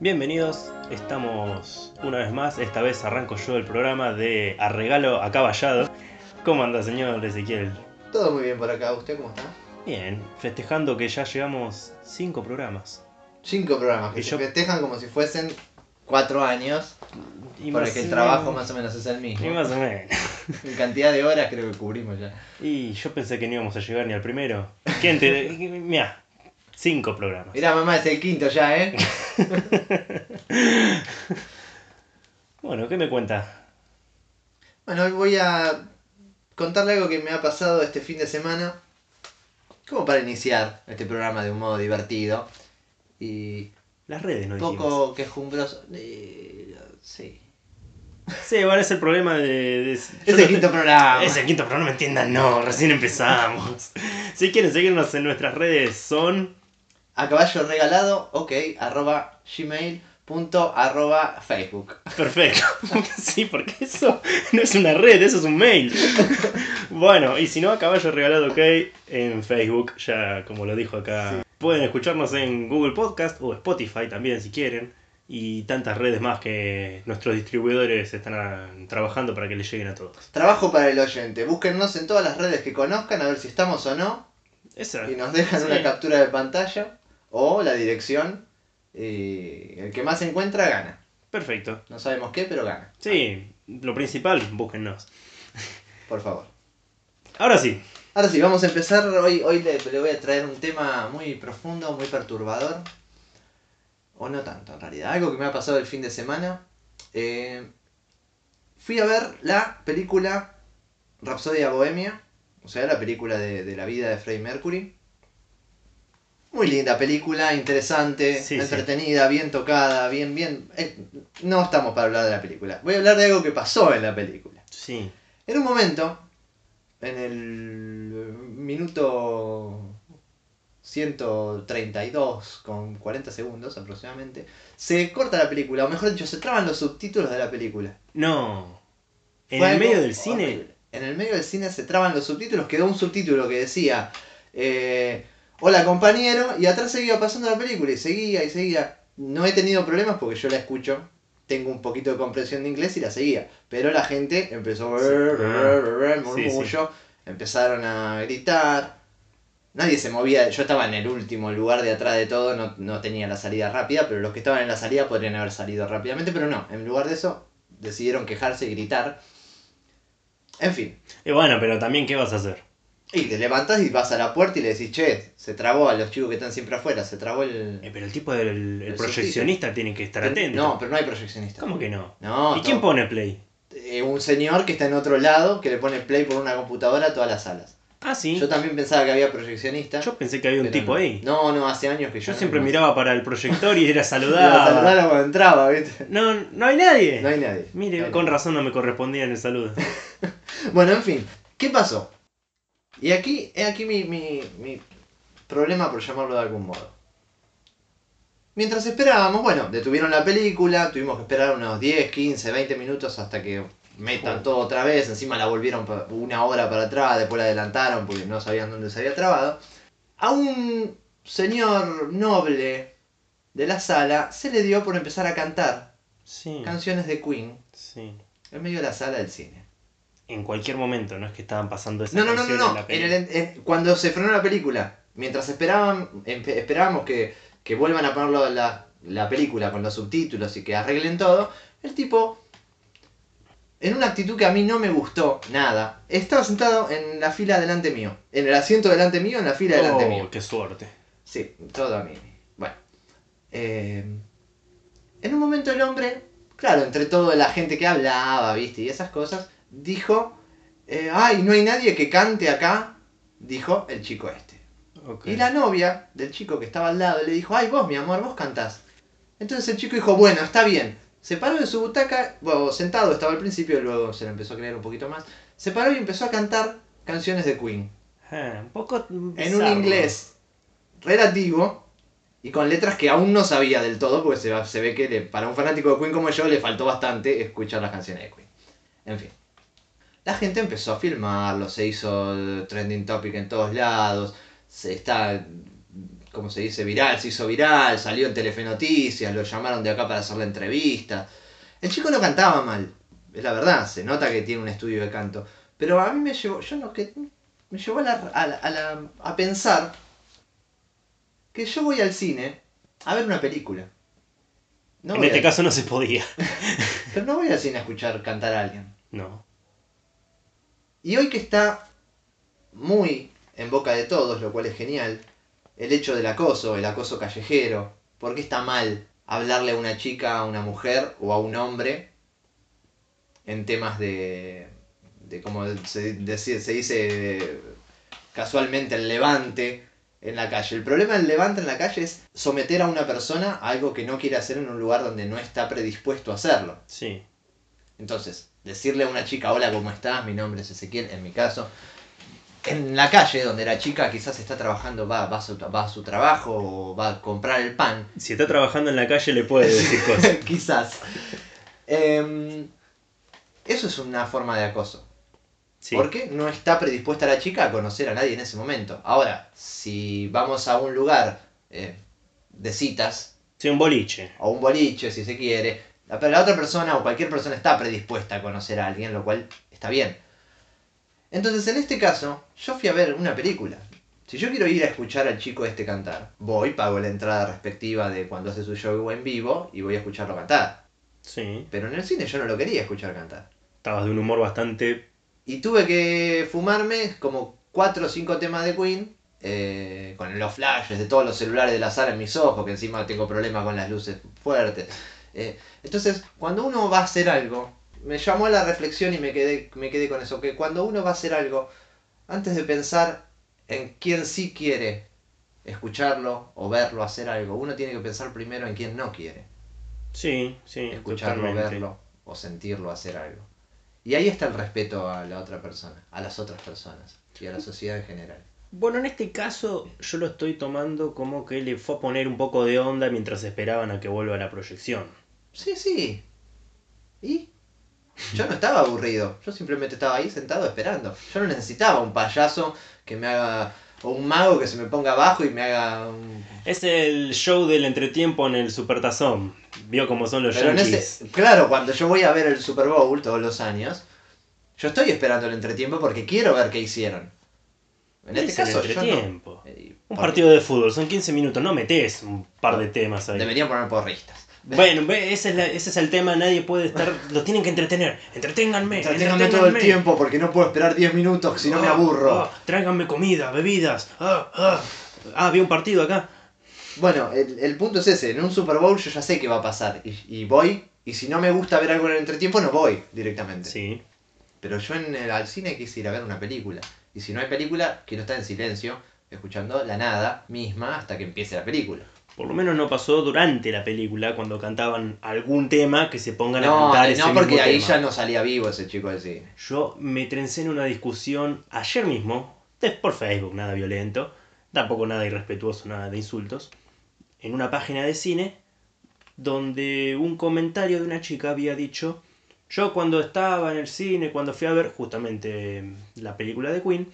Bienvenidos, estamos una vez más, esta vez arranco yo el programa de A Regalo Acaballado. ¿Cómo anda señor Ezequiel? Todo muy bien por acá, ¿usted cómo está? Bien, festejando que ya llevamos cinco programas. Cinco programas que Y se yo- festejan como si fuesen cuatro años, Y porque más el trabajo menos- más o menos es el mismo. Y más o menos. En cantidad de horas creo que cubrimos ya. Y yo pensé que no íbamos a llegar ni al primero. ¿Quién te.? Mira, cinco programas. Mirá, mamá, es el quinto ya, ¿eh? Bueno, ¿qué me cuenta? Bueno, hoy voy a contarle algo que me ha pasado este fin de semana, como para iniciar este programa de un modo divertido y Las redes no un poco quejumbroso. Eh, sí. Sí, bueno, es el problema de. Es no el quinto te- programa. Es el quinto programa, no me entiendan, no, recién empezamos. Si quieren seguirnos en nuestras redes son. A caballo regalado, ok, arroba gmail punto arroba facebook. Perfecto. sí, porque eso no es una red, eso es un mail. bueno, y si no, a caballo regalado ok en Facebook, ya como lo dijo acá. Pueden escucharnos en Google Podcast o Spotify también si quieren. Y tantas redes más que nuestros distribuidores están ah, trabajando para que les lleguen a todos. Trabajo para el oyente. Búsquennos en todas las redes que conozcan a ver si estamos o no. Esa. Y nos dejan Sí. una captura de pantalla o la dirección. Y el que más encuentra gana. Perfecto. No sabemos qué, pero gana. Sí, lo principal, búsquennos. Por favor. Ahora sí, Ahora sí, vamos a empezar. Hoy, hoy le, le voy a traer un tema muy profundo, muy perturbador. O no tanto, en realidad. Algo que me ha pasado el fin de semana. Eh, fui a ver la película Rapsodia Bohemia. O sea, la película de, de la vida de Freddie Mercury. Muy linda película, interesante, Sí, sí. entretenida, bien tocada, bien, bien... eh, no estamos para hablar de la película. Voy a hablar de algo que pasó en la película. sí. En un momento, en el minuto 132 con 40 segundos aproximadamente, se corta la película, o mejor dicho, se traban los subtítulos de la película. No. ¿En Fue el medio del cine? horrible. En el medio del cine se traban los subtítulos, quedó un subtítulo que decía, eh, hola compañero, y atrás seguía pasando la película, y seguía y seguía. No he tenido problemas porque yo la escucho, tengo un poquito de comprensión de inglés y la seguía. Pero la gente empezó a Sí. El Sí, murmullo, empezaron a gritar. Nadie se movía, yo estaba en el último lugar de atrás de todo, no, no tenía la salida rápida, pero los que estaban en la salida podrían haber salido rápidamente, pero no, en lugar de eso decidieron quejarse y gritar. En fin, Y bueno, pero también, ¿qué vas a hacer? Y te levantas y vas a la puerta y le decís, che, se trabó a los chicos que están siempre afuera, se trabó el... Eh, pero el tipo del el El proyeccionista tiene que estar atento. No, pero no hay proyeccionista. ¿Cómo que no? No, ¿Y quién pone play? Eh, un señor que está en otro lado que le pone play por una computadora a todas las salas. Ah, sí. Yo también pensaba que había proyeccionista. Yo pensé que había un tipo no. ahí. No, no, hace años que yo Yo no- siempre miraba para el proyector y era saludar. saludarlo cuando entraba, ¿viste? No, no hay nadie. No hay nadie. Mire, hay con nadie. razón no me correspondía en el saludo. Bueno, en fin, ¿qué pasó? Y aquí, he aquí mi, mi, mi problema, por llamarlo de algún modo. Mientras esperábamos, bueno, detuvieron la película, tuvimos que esperar unos 10, 15, 20 minutos hasta que metan todo otra vez, encima la volvieron una hora para atrás, después la adelantaron porque no sabían dónde se había trabado. A un señor noble de la sala se le dio por empezar a cantar Sí. canciones de Queen Sí. en medio de la sala del cine. En cualquier momento, no es que estaban pasando esa No, no, no, no, canción no. en la En peli. el- en- cuando se frenó la película, mientras esperaban, esperábamos que, que vuelvan a poner la, la película con los subtítulos y que arreglen todo, el tipo, en una actitud que a mí no me gustó nada, estaba sentado en la fila delante mío. En el asiento delante mío, en la fila delante Oh, mío. qué suerte. Sí, todo a mí. Bueno. Eh, en un momento el hombre, claro, entre toda la gente que hablaba, viste, y esas cosas, dijo, eh, ay, no hay nadie que cante acá, dijo el chico este. Ok. Y la novia del chico que estaba al lado le dijo, ay, vos, mi amor, vos cantás. Entonces el chico dijo, bueno, está bien. Se paró de su butaca, bueno, sentado estaba al principio, luego se le empezó a creer un poquito más. Se paró y empezó a cantar canciones de Queen Ah, un poco en un inglés relativo y con letras que aún no sabía del todo, porque se, se ve que le- para un fanático de Queen como yo le faltó bastante escuchar las canciones de Queen. En fin. La gente empezó a filmarlo, se hizo trending topic en todos lados, se está como se dice, viral, se hizo viral, salió en Telefe Noticias, lo llamaron de acá para hacer la entrevista. El chico no cantaba mal, es la verdad, se nota que tiene un estudio de canto. Pero a mí me llevó, yo no, que, me llevó a, la, a, la- a la- a pensar que yo voy al cine a ver una película. No en este caso no se podía. Pero no voy al cine a escuchar cantar a alguien. No. Y hoy que está muy en boca de todos, lo cual es genial, el hecho del acoso, el acoso callejero, ¿por qué está mal hablarle a una chica, a una mujer o a un hombre en temas de, de como se, de- se dice casualmente, el levante en la calle? El problema del levante en la calle es someter a una persona a algo que no quiere hacer en un lugar donde no está predispuesto a hacerlo. Sí. Entonces, decirle a una chica, hola, ¿cómo estás? Mi nombre es Ezequiel, en mi caso. En la calle, donde la chica quizás está trabajando, va, va, a, su, va a su trabajo o va a comprar el pan. Si está trabajando en la calle le puede decir cosas. quizás. Em, eso es una forma de acoso. Sí. Porque no está predispuesta la chica a conocer a nadie en ese momento. Ahora, si vamos a un lugar eh, de citas, Sí, un boliche. o un boliche, si se quiere, la, la otra persona o cualquier persona está predispuesta a conocer a alguien, lo cual está bien. Entonces, en este caso, yo fui a ver una película. Si yo quiero ir a escuchar al chico este cantar, voy, pago la entrada respectiva de cuando hace su show en vivo y voy a escucharlo cantar. Sí. Pero en el cine yo no lo quería escuchar cantar. Estabas de un humor bastante. Y tuve que fumarme como 4 o 5 temas de Queen. eh, con los flashes de todos los celulares de la sala en mis ojos, que encima tengo problemas con las luces fuertes. Eh, entonces, cuando uno va a hacer algo, me llamó a la reflexión y me quedé, me quedé con eso, que cuando uno va a hacer algo, antes de pensar en quién sí quiere escucharlo o verlo hacer algo, uno tiene que pensar primero en quién no quiere Sí, sí. escucharlo, totalmente. verlo o sentirlo hacer algo. Y ahí está el respeto a la otra persona, a las otras personas y a la sociedad en general. Bueno, en este caso yo lo estoy tomando como que le fue a poner un poco de onda mientras esperaban a que vuelva la proyección. Sí, sí. ¿Y? Yo no estaba aburrido, yo simplemente estaba ahí sentado esperando. Yo no necesitaba un payaso que me haga, o un mago que se me ponga abajo y me haga un... Es el show del entretiempo en el Supertazón. Vio cómo son los Pero en ese, claro, cuando yo voy a ver el Super Bowl todos los años, yo estoy esperando el entretiempo porque quiero ver qué hicieron. En este Es el caso, yo no. entretiempo. Eh, Un partido de fútbol, son 15 minutos, no metes un par de temas ahí. Deberían poner porristas. Bueno, ese es, la- ese es el tema, nadie puede estar... Lo tienen que entretener. Entreténganme. Entreténganme todo el tiempo porque no puedo esperar 10 minutos si no me Ah, aburro. ah, tráiganme comida, bebidas. Ah, ah. Ah, había un partido acá. Bueno, el, el punto es ese. En un Super Bowl yo ya sé qué va a pasar. Y, y voy. Y si no me gusta ver algo en el entretiempo, no voy directamente. Sí. Pero yo en el, al cine quise ir a ver una película. Y si no hay película, quiero estar en silencio, escuchando la nada misma hasta que empiece la película. Por lo menos no pasó durante la película cuando cantaban algún tema que se pongan a cantar ese no porque mismo ahí tema. ya no salía vivo ese chico cine. Yo me trencé en una discusión ayer mismo, por Facebook, nada violento, tampoco nada irrespetuoso, nada de insultos, en una página de cine donde un comentario de una chica había dicho, yo cuando estaba en el cine, cuando fui a ver justamente la película de Queen,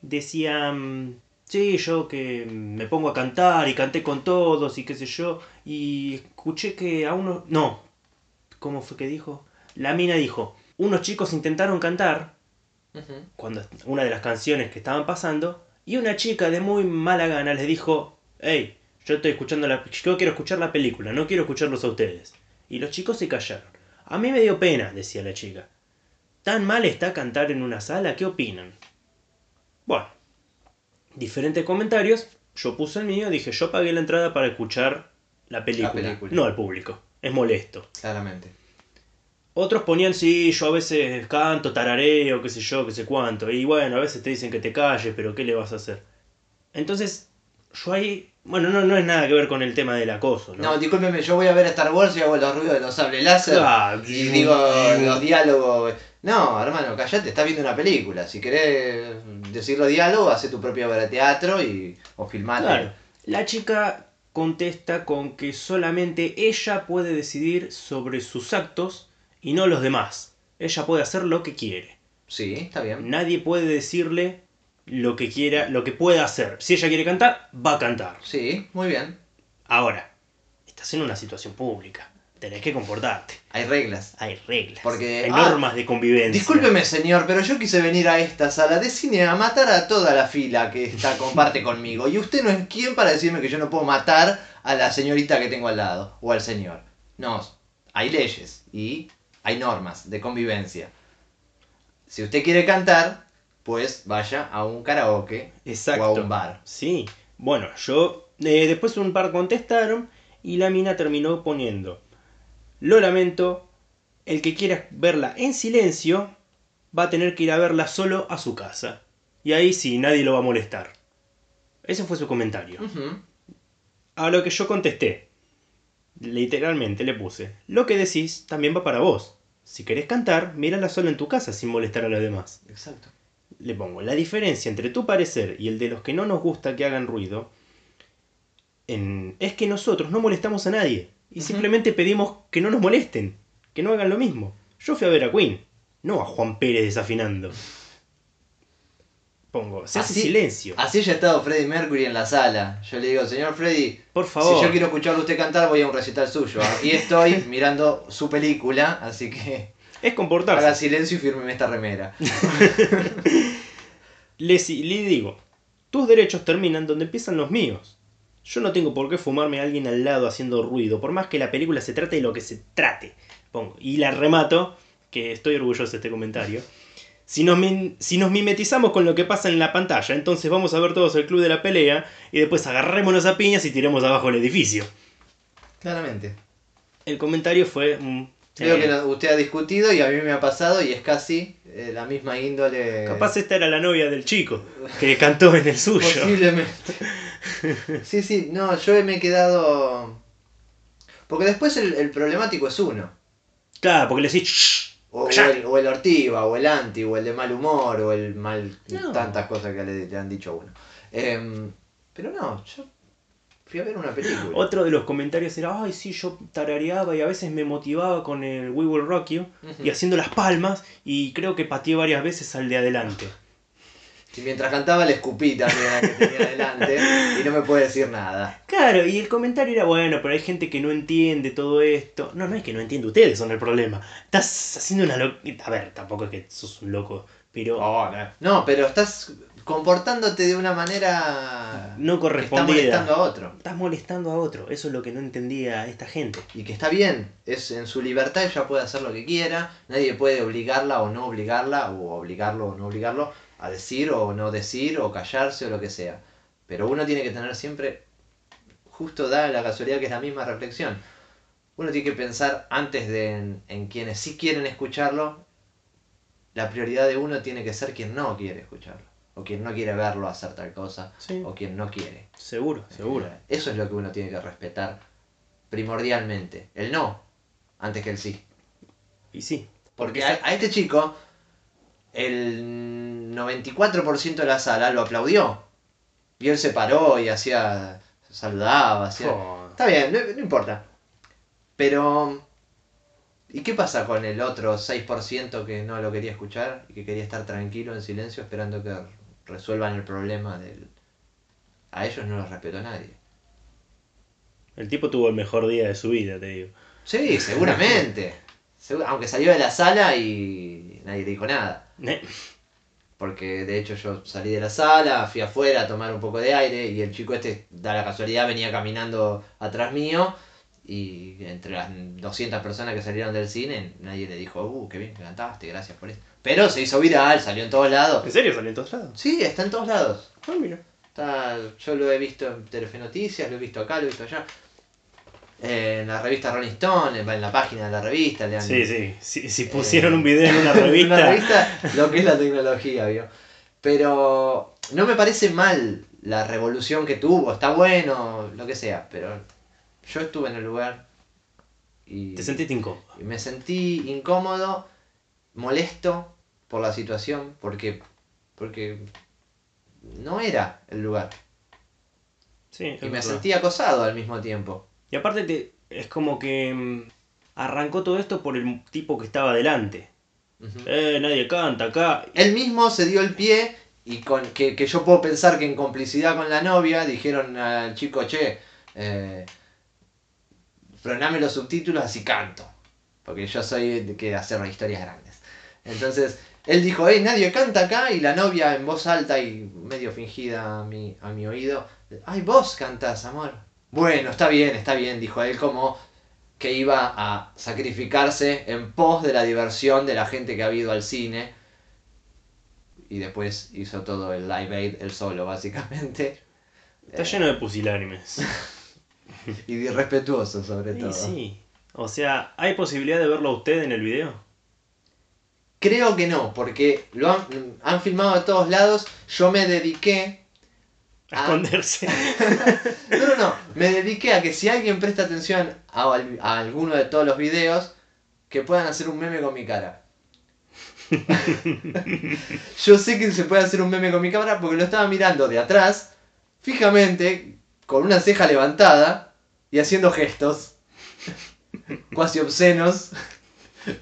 decía, mm, sí, yo que me pongo a cantar y canté con todos y qué sé yo, y escuché que a uno... No, ¿cómo fue que dijo? La mina dijo, unos chicos intentaron cantar cuando una de las canciones que estaban pasando y una chica de muy mala gana les dijo, hey, yo estoy escuchando la, yo quiero escuchar la película, no quiero escucharlos a ustedes. Y los chicos se callaron. A mí me dio pena, decía la chica. ¿Tan mal está cantar en una sala? ¿Qué opinan? Bueno, diferentes comentarios. Yo puse el mío, dije, yo pagué la entrada para escuchar la película, película. no al público. Es molesto. Claramente. Otros ponían, sí, yo a veces canto, tarareo, qué sé yo, qué sé cuánto. Y bueno, a veces te dicen que te calles, pero ¿qué le vas a hacer? Entonces, yo ahí... Bueno, no, no es nada que ver con el tema del acoso, ¿no? No, discúlpeme, yo voy a ver Star Wars y hago los ruidos de los sables láser. Ah, Y digo los diálogos. No, hermano, callate, estás viendo una película. Si querés decir los diálogos, hace tu propia obra de teatro y, o filmate. Claro. La chica contesta con que solamente ella puede decidir sobre sus actos y no los demás. Ella puede hacer lo que quiere. Sí, está bien. Nadie puede decirle lo que quiera, lo que pueda hacer. Si ella quiere cantar, va a cantar. Sí, muy bien. Ahora, estás en una situación pública. Tenés que comportarte. Hay reglas. Hay reglas. Porque- hay ah, normas de convivencia. Discúlpeme, señor, pero yo quise venir a esta sala de cine a matar a toda la fila que está comparte conmigo. Y usted no es quien para decirme que yo no puedo matar a la señorita que tengo al lado o al señor. No, hay leyes y hay normas de convivencia. Si usted quiere cantar, pues vaya a un karaoke Exacto. o a un bar. Sí. Bueno, yo. eh, después un par contestaron y la mina terminó poniendo. Lo lamento. El que quiera verla en silencio va a tener que ir a verla solo a su casa. Y ahí sí, nadie lo va a molestar. Ese fue su comentario. A lo que yo contesté. Literalmente le puse. Lo que decís también va para vos. Si querés cantar, mírala solo en tu casa sin molestar a los demás. Exacto. Le pongo. La diferencia entre tu parecer y el de los que no nos gusta que hagan ruido en- es que nosotros no molestamos a nadie. Y simplemente pedimos que no nos molesten. Que no hagan lo mismo. Yo fui a ver a Queen. No a Juan Pérez desafinando. Pongo. Se hace Así- silencio. Así ya ha estado Freddie Mercury en la sala. Yo le digo, señor Freddie, Por favor. Si yo quiero escucharlo a usted cantar, voy a un recital suyo. Aquí estoy mirando su película, así que Es comportarse. haga silencio y fírmeme esta remera. Le, le digo, tus derechos terminan donde empiezan los míos. Yo no tengo por qué fumarme a alguien al lado haciendo ruido, por más que la película se trate de lo que se trate. Pongo. Y la remato, que estoy orgulloso de este comentario. Si nos, si nos mimetizamos con lo que pasa en la pantalla, entonces vamos a ver todos el club de la pelea y después agarrémonos a piñas y tiremos abajo el edificio. Claramente. El comentario fue... mm, Creo eh, que no- usted ha discutido y a mí me ha pasado y es casi eh, la misma índole. Capaz esta era la novia del chico, que cantó en el suyo. Posiblemente. Sí, sí, no, yo me he quedado. Porque después el, el problemático es uno. Claro, porque le decís... "Shh". O, el, o el ortiva, o el anti, o el de mal humor, o el mal. No. tantas cosas que le, le han dicho a uno. Em, pero no, yo fui a ver una película. Otro de los comentarios era, ay, sí, yo tarareaba y a veces me motivaba con el We Will Rock You y haciendo las palmas y creo que pateé varias veces al de adelante. Y mientras cantaba le escupí también a la que tenía adelante y no me puede decir nada. Claro, y el comentario era, bueno, pero hay gente que no entiende todo esto. No, no es que no entiende, ustedes son el problema. Estás haciendo una loca... A ver, tampoco es que sos un loco, pero No, pero estás comportándote de una manera no correspondida. molestando a otro. Estás molestando a otro, eso es lo que no entendía esta gente. Y que está bien, es en su libertad, ella puede hacer lo que quiera, nadie puede obligarla o no obligarla, o obligarlo o no obligarlo a decir o no decir, o callarse o lo que sea. Pero uno tiene que tener siempre, justo da la casualidad que es la misma reflexión, uno tiene que pensar antes de en, en quienes sí quieren escucharlo, la prioridad de uno tiene que ser quien no quiere escucharlo, o quien no quiere verlo hacer tal cosa, Sí, o quien no quiere. seguro, seguro. Eso es lo que uno tiene que respetar primordialmente. El no, antes que el sí. Y sí. Porque a, a este chico, el 94% de la sala lo aplaudió. Y él se paró y hacía. saludaba, hacía. Oh, Está bien, no, no importa. Pero. ¿Y qué pasa con el otro 6% que no lo quería escuchar y que quería estar tranquilo en silencio esperando que resuelvan el problema del. A ellos no los respetó nadie. el tipo tuvo el mejor día de su vida, te digo. Sí, seguramente. Segu- Aunque salió de la sala y nadie dijo nada. Eh, Porque de hecho yo salí de la sala, fui afuera a tomar un poco de aire y el chico este, da la casualidad, venía caminando atrás mío y entre las 200 personas que salieron del cine, nadie le dijo, uh, qué bien que cantaste, gracias por eso. Pero se hizo viral, salió en todos lados. ¿En serio salió en todos lados? Sí, está en todos lados. Ah, mira. Está, yo lo he visto en Telefe Noticias, lo he visto acá, lo he visto allá. En la revista Rolling Stone, en la página de la revista, le han, Sí, sí. Si, si pusieron un video en una revista. una revista, lo que es la tecnología, ¿vio? Pero no me parece mal la revolución que tuvo, está bueno, lo que sea, pero yo estuve en el lugar y, Te sentiste incómodo. y me sentí incómodo, molesto por la situación, porque, porque no era el lugar. Sí, Y me verdad. sentí acosado al mismo tiempo. Y aparte te, es como que mm, arrancó todo esto por el tipo que estaba delante. Eh, nadie canta acá. Él mismo se dio el pie y con que, que yo puedo pensar que en complicidad con la novia dijeron al chico, che, eh, frename los subtítulos así canto. Porque yo soy de que hacer historias grandes. Entonces, él dijo, hey, nadie canta acá. Y la novia en voz alta y medio fingida a mi, a mi oído, ay, vos cantás, amor. Bueno, está bien, está bien, dijo él como que iba a sacrificarse en pos de la diversión de la gente que ha ido al cine. Y después hizo todo el live aid, el solo, básicamente. Está lleno de pusilánimes. Y irrespetuoso, sobre todo. sí. O sea, ¿hay posibilidad de verlo a usted en el video? Creo que no, porque lo han, han filmado de todos lados. Yo me dediqué. A esconderse. No, no, no. Me dediqué a que si alguien presta atención a, a alguno de todos los videos, que puedan hacer un meme con mi cara. Yo sé que se puede hacer un meme con mi cámara porque lo estaba mirando de atrás, fijamente, con una ceja levantada y haciendo gestos cuasi obscenos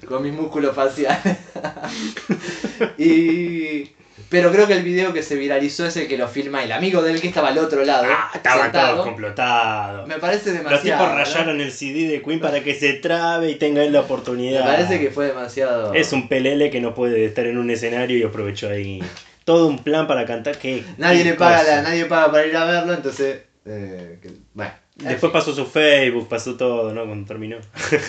con mis músculos faciales. y... Pero creo que el video que se viralizó es el que lo filma el amigo de él que estaba al otro lado. Ah, estaban todos complotados. Me parece demasiado. Los tipos ¿no? rayaron el CD de Queen para que se trabe y tenga él la Me oportunidad. parece que fue demasiado. Es un pelele que no puede estar en un escenario y aprovechó ahí. Todo un plan para cantar que. Nadie le paga, la- nadie paga para ir a verlo, entonces. eh, que- bueno. Después pasó su Facebook, pasó todo, ¿no? Cuando terminó.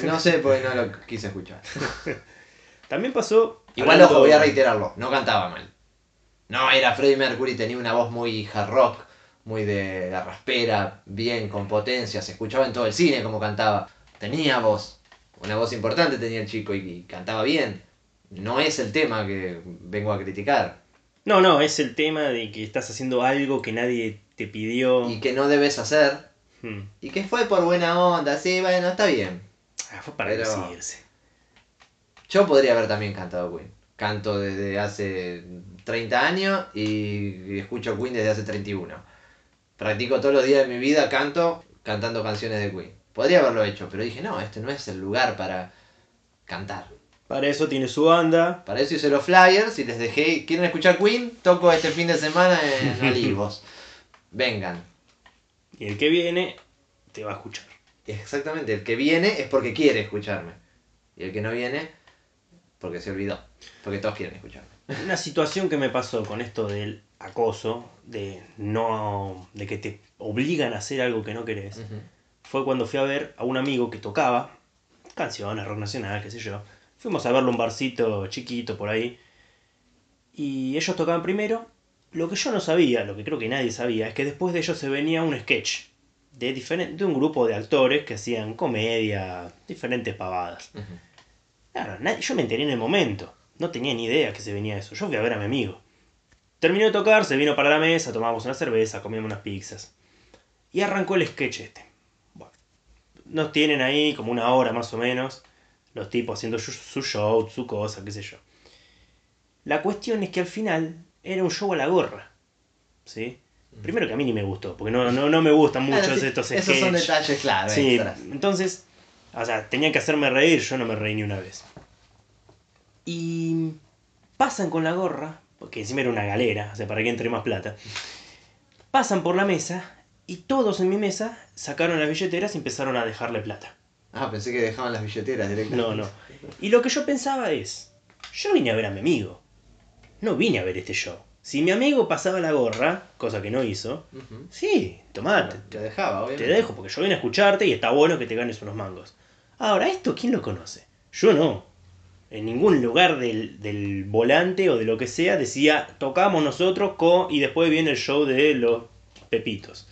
No sé porque no lo quise escuchar. También pasó. Igual, hablando- ojo, voy a reiterarlo. No cantaba mal. No era Freddie Mercury, tenía una voz muy hard rock, muy de la raspera, bien, con potencia. Se escuchaba en todo el cine como cantaba. Tenía voz. Una voz importante tenía el chico y, y cantaba bien. No es el tema que vengo a criticar. No, no, es el tema de que estás haciendo algo que nadie te pidió. Y que no debes hacer. Hmm. Y que fue por buena onda, sí, bueno, está bien. Ah, fue para Pero- lucirse. Yo podría haber también cantado Queen. Canto desde hace 30 años y escucho Queen desde hace 31. Practico todos los días de mi vida, canto cantando canciones de Queen. Podría haberlo hecho, pero dije, no, este no es el lugar para cantar. Para eso tiene su banda. Para eso hice los flyers y les dejé, ¿quieren escuchar Queen? Toco este fin de semana en Olivos. Vengan. Y el que viene te va a escuchar. Exactamente, el que viene es porque quiere escucharme. Y el que no viene, porque se olvidó. Porque todos quieren escucharme. Una situación que me pasó con esto del acoso, de no. de que te obligan a hacer algo que no querés, fue cuando fui a ver a un amigo que tocaba canciones, rock nacional, qué sé yo. Fuimos a verlo a un barcito chiquito por ahí. Y ellos tocaban primero. Lo que yo no sabía, lo que creo que nadie sabía, es que después de ellos se venía un sketch de, de un grupo de actores que hacían comedia, diferentes pavadas. Claro, nadie- yo me enteré en el momento. No tenía ni idea que se venía eso. Yo fui a ver a mi amigo. Terminó de tocar, se vino para la mesa, tomamos una cerveza, comimos unas pizzas. Y arrancó el sketch este. Bueno, nos tienen ahí como una hora más o menos. Los tipos haciendo su, su show, su cosa, qué sé yo. La cuestión es que al final era un show a la gorra. ¿Sí? Primero que a mí ni me gustó, porque no, no, no me gustan muchos Claro, sí, estos sketches. Esos son detalles clave. Sí, extras. entonces, o sea, tenían que hacerme reír, yo no me reí ni una vez. Y pasan con la gorra, porque encima era una galera, o sea, para que entre más plata. Pasan por la mesa y todos en mi mesa sacaron las billeteras y empezaron a dejarle plata. Ah, pensé que dejaban las billeteras directamente. No, no. Y lo que yo pensaba es, yo vine a ver a mi amigo, no vine a ver este show. Si mi amigo pasaba la gorra, cosa que no hizo, sí, tomate, Te dejaba, te obviamente. dejo porque yo vine a escucharte y está bueno que te ganes unos mangos. Ahora, ¿esto quién lo conoce? Yo no. En ningún lugar del, del volante o de lo que sea decía, tocamos nosotros co y después viene el show de los pepitos.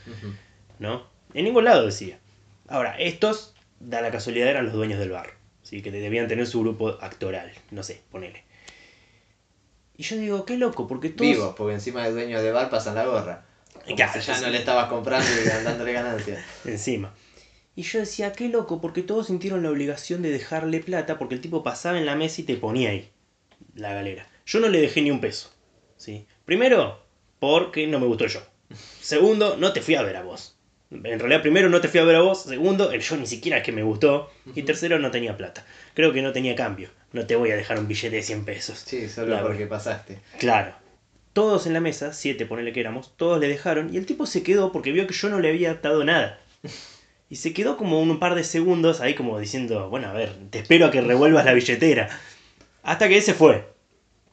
¿No? En ningún lado decía. Ahora, estos, da la casualidad, eran los dueños del bar. ¿sí? Que debían tener su grupo actoral. No sé, ponele. Y yo digo, qué loco, porque todos... Vivos, porque encima de dueño de bar pasan la gorra. Como Claro, si ya sí. no le estabas comprando y dándole ganancias. encima. Y yo decía, qué loco, porque todos sintieron la obligación de dejarle plata porque el tipo pasaba en la mesa y te ponía ahí la galera. Yo no le dejé ni un peso. ¿sí? Primero, porque no me gustó show. Segundo, no te fui a ver a vos. En realidad, primero no te fui a ver a vos. Segundo, el show ni siquiera es que me gustó. Y tercero, no tenía plata. Creo que no tenía cambio. No te voy a dejar un billete de 100 pesos. Sí, solo Claro. porque pasaste. Claro. todos en la mesa, siete ponele que éramos, todos le dejaron y el tipo se quedó porque vio que yo no le había dado nada. Y se quedó como un par de segundos ahí como diciendo, bueno, a ver, te espero a que revuelvas la billetera. Hasta que ese fue.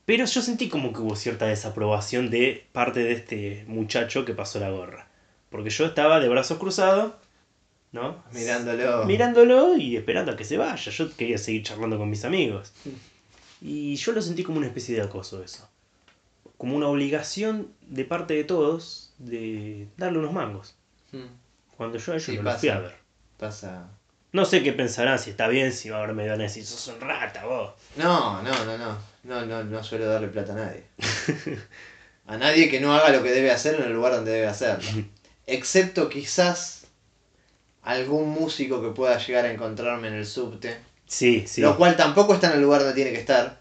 Pero yo sentí como que hubo cierta desaprobación de parte de este muchacho que pasó la gorra. Porque yo estaba de brazos cruzados, ¿no? Mirándolo. Mirándolo y esperando a que se vaya. Yo quería seguir charlando con mis amigos. Y yo lo sentí como una especie de acoso eso. Como una obligación de parte de todos de darle unos mangos. Mm, Cuando yo a ellos Sí, no los fui a ver. Pasa. No sé qué pensarán, si está bien, si ahora me van a decir, sos un rata vos. No, no, no, no. No, no, no suelo darle plata a nadie. A nadie que no haga lo que debe hacer en el lugar donde debe hacerlo. Excepto quizás algún músico que pueda llegar a encontrarme en el subte. Sí, sí. Lo cual tampoco está en el lugar donde tiene que estar.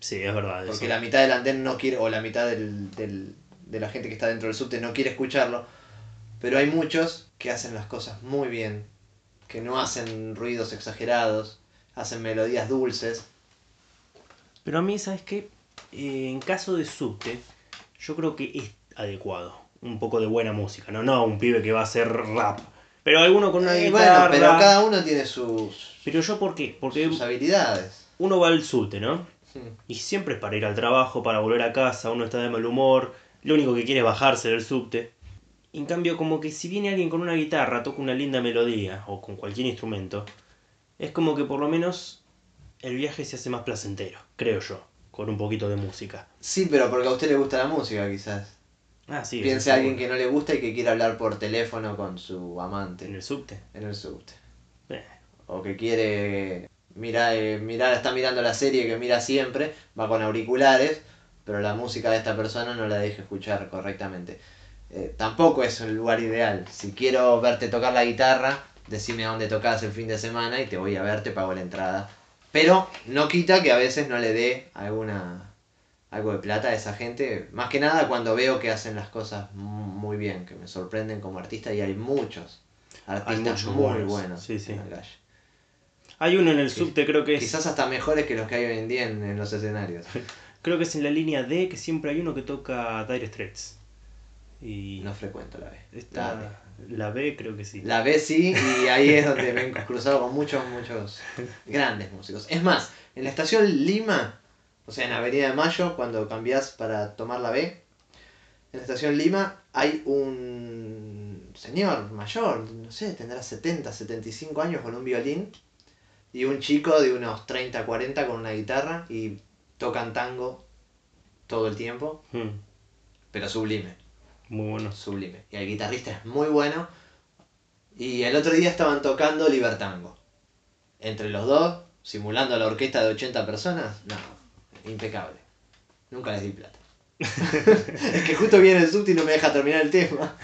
Sí, es verdad. Porque eso. la mitad del andén no quiere, o la mitad del, del- de la gente que está dentro del subte no quiere escucharlo. Pero hay muchos que hacen las cosas muy bien, que no hacen ruidos exagerados, hacen melodías dulces. Pero a mí, ¿sabes qué? Eh, en caso de subte, yo creo que es adecuado. Un poco de buena música, no, no, un pibe que va a hacer rap. Pero alguno con una Y guitarra. bueno, pero cada uno tiene sus, Pero yo, ¿por qué? Porque sus habilidades. uno va al subte, ¿no? Y siempre es para ir al trabajo, para volver a casa, uno está de mal humor, lo único que quiere es bajarse del subte. En cambio, como que si viene alguien con una guitarra, toca una linda melodía, o con cualquier instrumento, es como que por lo menos el viaje se hace más placentero, creo yo, con un poquito de música. Sí, pero porque a usted le gusta la música, quizás. Ah, sí. Piense a alguien que no le gusta y que quiere hablar por teléfono con su En amante el subte. en el subte. Eh, O que quiere mirar, eh, mirar, está mirando la serie que mira siempre, va con auriculares, pero la música de esta persona no la deja escuchar correctamente. Eh, tampoco es un lugar ideal. Si quiero verte tocar la guitarra, decime a dónde tocas el fin de semana y te voy a ver, te pago la entrada. Pero no quita que a veces no le dé alguna algo de plata a esa gente, más que nada cuando veo que hacen las cosas mu- muy bien, que me sorprenden como artista y hay muchos artistas muchos muy buenos, buenos sí, sí. en la calle. Hay uno en el subte, creo que es. Quizás hasta mejores que los que hay hoy en día en, en los escenarios. Creo que es en la línea D que siempre hay uno que toca Dire Straits. Y No frecuento la B. esta, La, la B creo que sí. B. La B sí, y ahí es donde me he cruzado con muchos, muchos grandes músicos. Es más, en la estación Lima, o sea, en Avenida de Mayo, cuando cambias para tomar la B, en la estación Lima hay un señor mayor, no sé, tendrá 70, 75 años con un violín, y un chico de unos 30, 40 con una guitarra, y tocan tango todo el tiempo, Mm, pero sublime. muy bueno. sublime. Y el guitarrista es muy bueno. Y el otro día estaban tocando Libertango. Entre los dos, simulando la orquesta de 80 personas, no, impecable. Nunca les di plata. es que justo viene el subte y no me deja terminar el tema.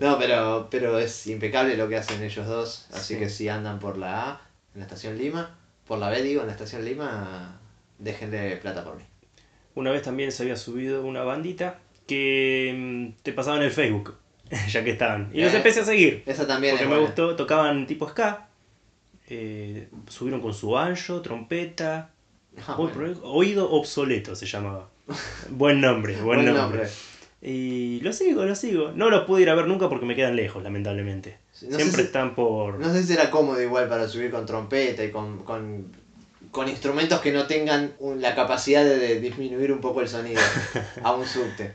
No, pero, pero es impecable lo que hacen ellos dos. Así Sí. que si andan por la A, en la estación Lima, por la B digo, en la estación Lima, déjenle plata por mí. Una vez también se había subido una bandita que mm, te pasaban el Facebook, ya que estaban. Y los Eh, empecé a seguir. Esa también Porque es me buena. gustó, tocaban tipo ska. eh, subieron con su ancho, trompeta. Ah, bueno. Oído obsoleto se llamaba. buen nombre, buen, Buen nombre. nombre. Y lo sigo, lo sigo. No los pude ir a ver nunca porque me quedan lejos, lamentablemente. No Siempre si- están por. No sé si será cómodo igual para subir con trompeta y con, con, con instrumentos que no tengan un- la capacidad de, de disminuir un poco el sonido a un subte.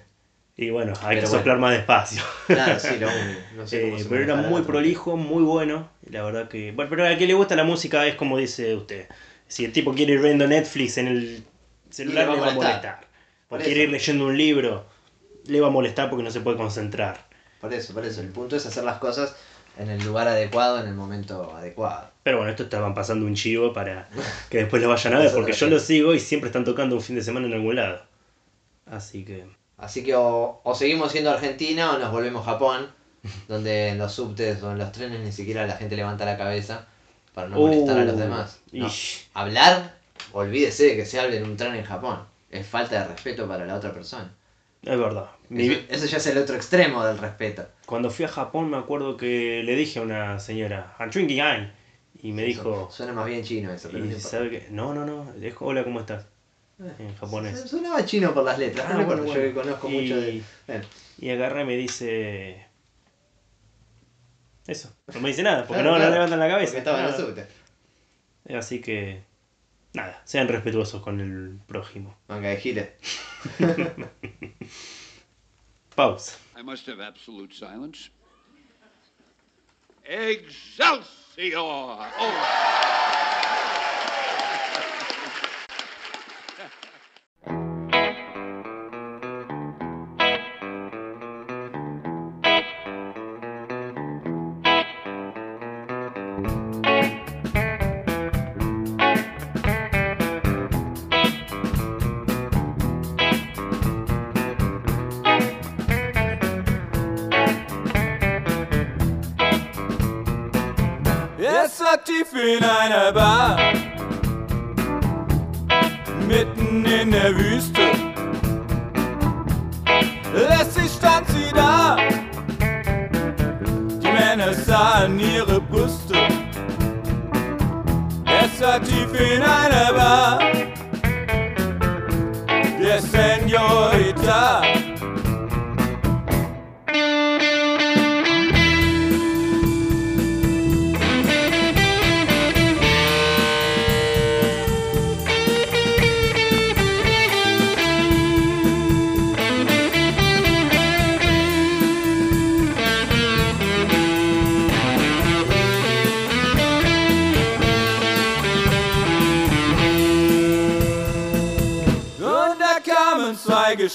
Y bueno, hay Pero que bueno. soplar más despacio. Claro, sí, lo único. No sé cómo Eh, pero era muy prolijo, muy bueno. La verdad que. Bueno, pero a quien le gusta la música es como dice usted. Si el tipo quiere ir viendo Netflix en el celular, le le va a molestar. O quiere ir leyendo un libro, le va a molestar porque no se puede concentrar. Por eso, por eso. El punto es hacer las cosas en el lugar adecuado, en el momento adecuado. Pero bueno, esto estaban pasando un chivo para que después lo vayan a ver, porque yo lo sigo y siempre están tocando un fin de semana en algún lado. Así que. Así que o, o seguimos siendo Argentina o nos volvemos Japón, donde en los subtes o en los trenes ni siquiera la gente levanta la cabeza para no molestar a los Uh, demás. No. Hablar, olvídese de que se hable en un tren en Japón. Es falta de respeto para la otra persona. Es verdad. Mi Eso, ya es el otro extremo del respeto. Cuando fui a Japón me acuerdo que le dije a una señora, "Hanchungi-ai", y me dijo, Suena más bien chino eso, pero no y importa. sabe que, no, no, no, le dijo, hola, ¿cómo estás? en japonés. Sonaba chino por las letras, Ah, no bueno, acuerdo, yo bueno. que conozco Y- mucho de. Bueno, Y agarra y me dice. Eso, no me dice nada, porque claro, no, claro, no levantan la porque cabeza. estaba en nada. el subte. Así que. Nada, sean respetuosos con el prójimo. Manga de giles. Pausa. I must have absolute silence. Excelsior! Oh. In einer Bar, mitten in der Wüste. Lässig stand sie da, die Männer sahen ihre Brüste. Es war tief in einer Bar,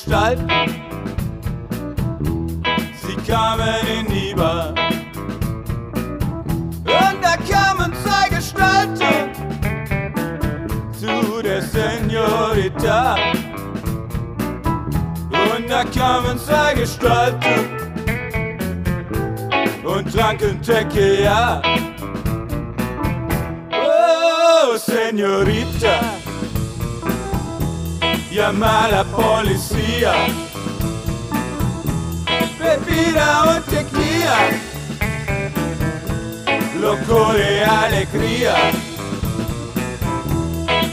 zwei Gestalten. Sie kamen Bar. Und da kamen zwei Gestalten zu der Senorita. Und da kamen zwei Gestalten und tranken Tequila. Oh, Senorita. Llama a la policía. Bebida und tequila, loco de alegría.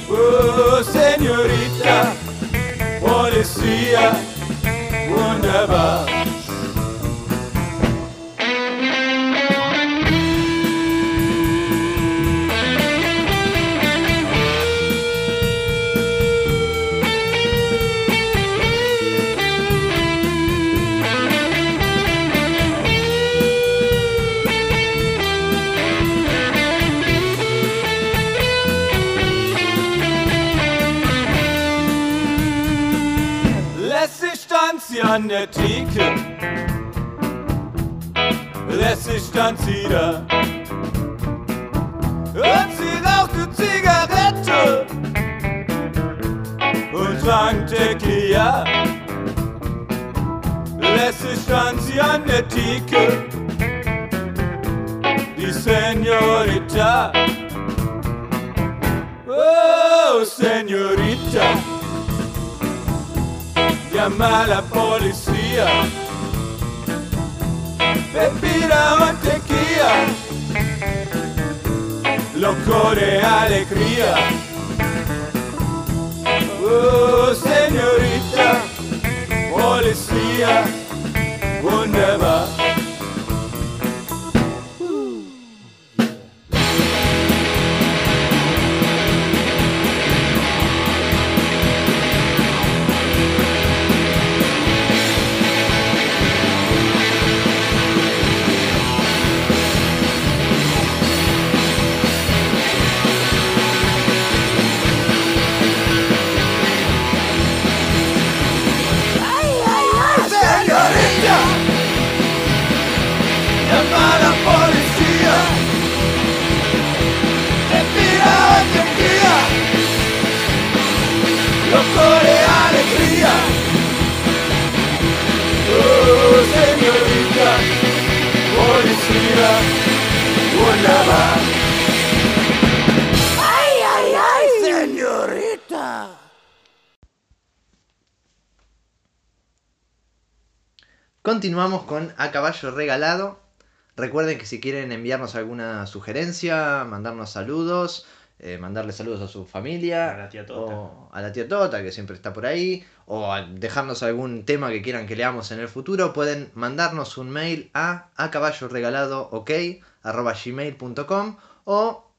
Oh, señorita, policía, wunderbar. An der Theke. Lässig stand sie da. Und sie rauchte Zigarette. Und trank Tequila. Lässig stand sie an der Theke. Die Senorita. Oh, Senorita. llama a la policía. Bebida und tequila, loco de alegría. Oh, señorita, policía, Continuamos con A Caballo Regalado. Recuerden que si quieren enviarnos alguna sugerencia, mandarnos saludos, eh, mandarle saludos a su familia. A la tía Tota. O a la tía Tota, que siempre está por ahí. O dejarnos algún tema que quieran que leamos en el futuro. Pueden mandarnos un mail a a caballo regalado ok gmail.com o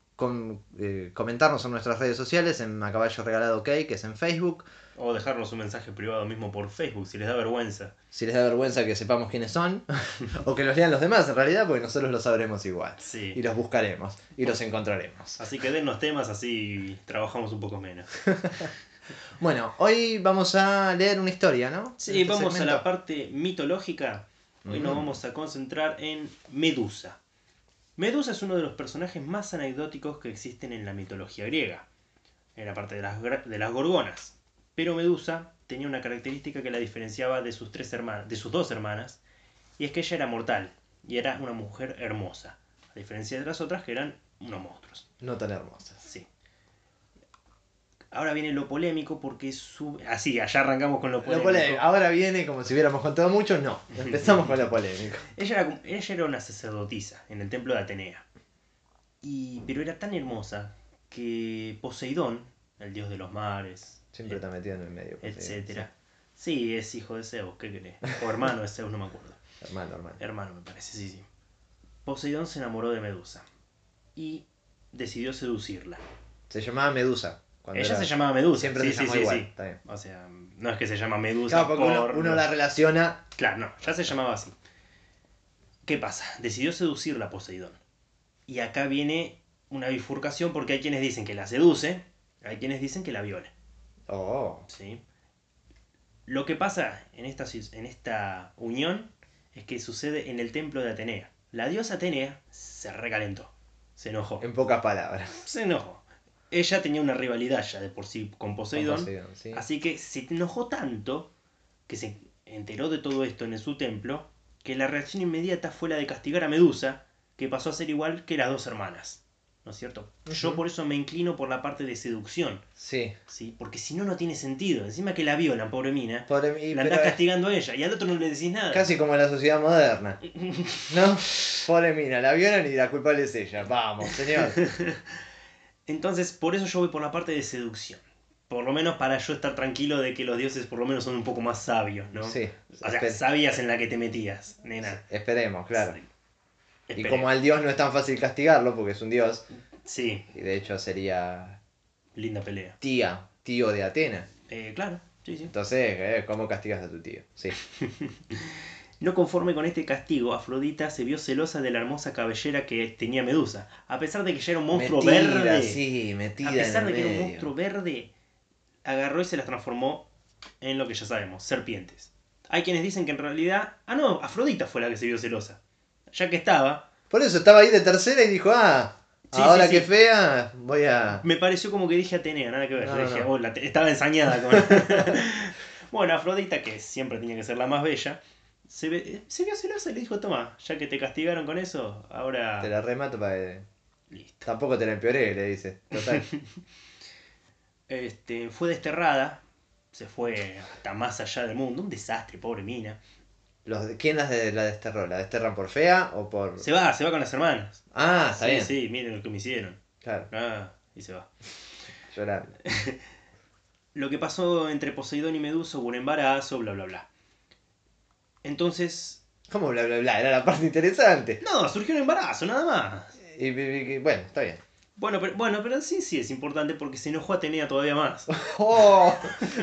eh, comentarnos en nuestras redes sociales en a caballo regalado ok, que es en Facebook. O dejarnos un mensaje privado mismo por Facebook si les da vergüenza. Si les da vergüenza que sepamos quiénes son. o que los lean los demás en realidad, porque nosotros lo sabremos igual. Sí. Y los buscaremos. Y los encontraremos. Así que dennos temas así trabajamos un poco menos. Bueno, hoy vamos a leer una historia, ¿no? Sí, este vamos a la parte mitológica. Hoy nos Ujú. vamos a concentrar en Medusa. Medusa es uno de los personajes más anecdóticos que existen en la mitología griega, en la parte de las, de las gorgonas. Pero Medusa tenía una característica que la diferenciaba de sus, tres hermanas, de sus dos hermanas, y es que ella era mortal y era una mujer hermosa, a diferencia de las otras que eran unos monstruos. No tan hermosas. Sí. Ahora viene lo polémico porque su... Así, allá arrancamos con lo polémico. Ahora viene como si hubiéramos contado mucho. No, empezamos con lo polémico. Ella era, ella era una sacerdotisa en el templo de Atenea. Y, pero era tan hermosa que Poseidón, el dios de los mares, Siempre eh, está metido en el medio. pues, etcétera. Sí, es hijo de Zeus, ¿qué querés? O hermano de Zeus, no me acuerdo. Hermano, hermano. Hermano, me parece, sí, sí. Poseidón se enamoró de Medusa y decidió seducirla. Se llamaba Medusa. Ella era- se llamaba Medusa. Siempre sí, se llamó sí, igual. sí. Está bien. O sea, no es que se llama Medusa Claro, porque uno, por... uno la relaciona. Claro, no, ya se llamaba así. ¿Qué pasa? Decidió seducirla a Poseidón. Y acá viene una bifurcación porque hay quienes dicen que la seduce, hay quienes dicen que la viola. Oh, ¿sí? Lo que pasa en esta, en esta unión es que sucede en el templo de Atenea. La diosa Atenea se recalentó, se enojó. en pocas palabras. Se enojó. Ella tenía una rivalidad ya de por sí con Poseidón. Con Poseidón, sí. Así que se enojó tanto que se enteró de todo esto en su templo que la reacción inmediata fue la de castigar a Medusa, que pasó a ser igual que las dos hermanas. ¿No es cierto? Yo por eso me inclino por la parte de seducción, Sí. ¿sí? Porque si no, no tiene sentido. Encima que la violan, pobre mina, la andás es castigando a ella y al otro no le decís nada. casi como la sociedad moderna. ¿No? Pobre mina, la violan y la culpable es ella. Vamos, señor. Entonces, por eso yo voy por la parte de seducción. Por lo menos para yo estar tranquilo de que los dioses por lo menos son un poco más sabios, ¿no? Sí. O sea, sabías en la que te metías, nena. esperemos, claro. Sí. Y como al dios no es tan fácil castigarlo, porque es un dios, Sí, y de hecho sería linda pelea. tía, tío de Atena. Eh, claro, sí, sí. Entonces, eh, ¿cómo castigas a tu tío? Sí. No conforme con este castigo, Afrodita se vio celosa de la hermosa cabellera que tenía Medusa. A pesar de que ya era un monstruo metida, verde, sí, metida a pesar en de que era un monstruo verde, agarró y se las transformó en lo que ya sabemos, serpientes. Hay quienes dicen que en realidad, ah no, Afrodita fue la que se vio celosa. Ya que estaba, Por eso estaba ahí de tercera y dijo, ah, Sí, ahora sí, que sí. fea, voy a... me pareció como que dije Atenea, nada que ver. No, Yo dije, no. "Oh, la estaba ensañada con. bueno, Afrodita, que siempre tenía que ser la más bella, se, ve- se vio celosa y le dijo: Toma, ya que te castigaron con eso, ahora. Te la remato para que... Listo. Tampoco te la empeoré, le dice. Total. Este, fue desterrada, se fue hasta más allá del mundo. Un desastre, pobre mina. Los, ¿Quién las de, la desterró? ¿La desterran por fea o por...? Se va, se va con las hermanas. Ah, está sí, bien. sí, miren lo que me hicieron. Claro, Ah, y se va. llorando. Lo que pasó entre Poseidón y Medusa hubo un embarazo, bla, bla, bla. Entonces. ¿Cómo bla bla bla? Era la parte interesante. No, surgió un embarazo, nada más. Y, y- y- bueno, está bien. Bueno, pero, bueno, pero sí, sí es importante porque se enojó Atenea todavía más. ¡Oh!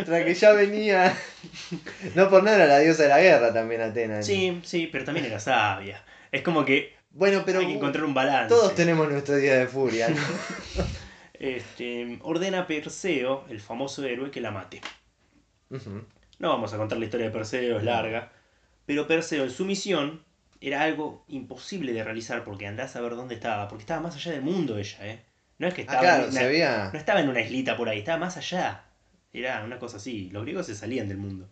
La que ya venía. No por nada era la diosa de la guerra también, Atena. Sí, sí, pero también era sabia. Es como que Bueno, pero hay que encontrar un balance. todos tenemos nuestro día de furia, ¿no? Este, ordena a Perseo, el famoso héroe, que la mate. No vamos a contar la historia de Perseo, es larga. Pero Perseo, en su misión, era algo imposible de realizar porque andás a ver dónde estaba. Porque estaba más allá del mundo ella, ¿eh? No es que Ah, estaba, claro, en, una, no estaba en una islita por ahí, estaba más allá. Era una cosa así. Los griegos se salían del mundo.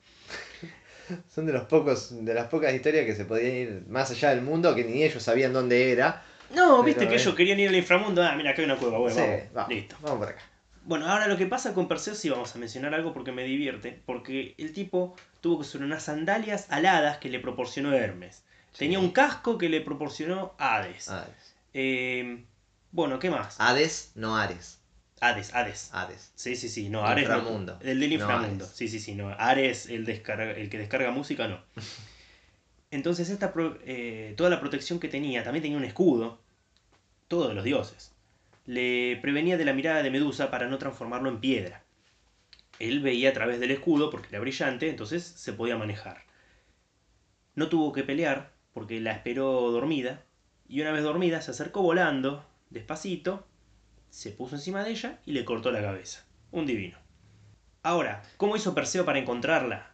Son de los pocos, de las pocas historias que se podían ir más allá del mundo, que ni ellos sabían dónde era. No, viste que eh. ellos querían ir al inframundo. Ah, mira, acá hay una cueva, bueno, Sí, vamos. vamos, Listo. Vamos por acá. Bueno, ahora lo que pasa con Perseo sí vamos a mencionar algo porque me divierte. Porque el tipo tuvo que usar unas sandalias aladas que le proporcionó Hermes. Tenía un casco que le proporcionó Hades. Hades. Eh, bueno, ¿qué más? Hades, no Ares. Hades, Hades. Hades. Sí, sí, sí, no, Ares. no- Inframundo. el del inframundo. Sí, sí, sí, no. Ares, el, descarga, el que descarga música, no. Entonces, esta pro- eh, toda la protección que tenía, también tenía un escudo, todo de los dioses. Le prevenía de la mirada de Medusa para no transformarlo en piedra. Él veía a través del escudo porque era brillante, entonces se podía manejar. No tuvo que pelear porque la esperó dormida, y una vez dormida se acercó volando, despacito, se puso encima de ella y le cortó la cabeza. Un divino. Ahora, ¿cómo hizo Perseo para encontrarla?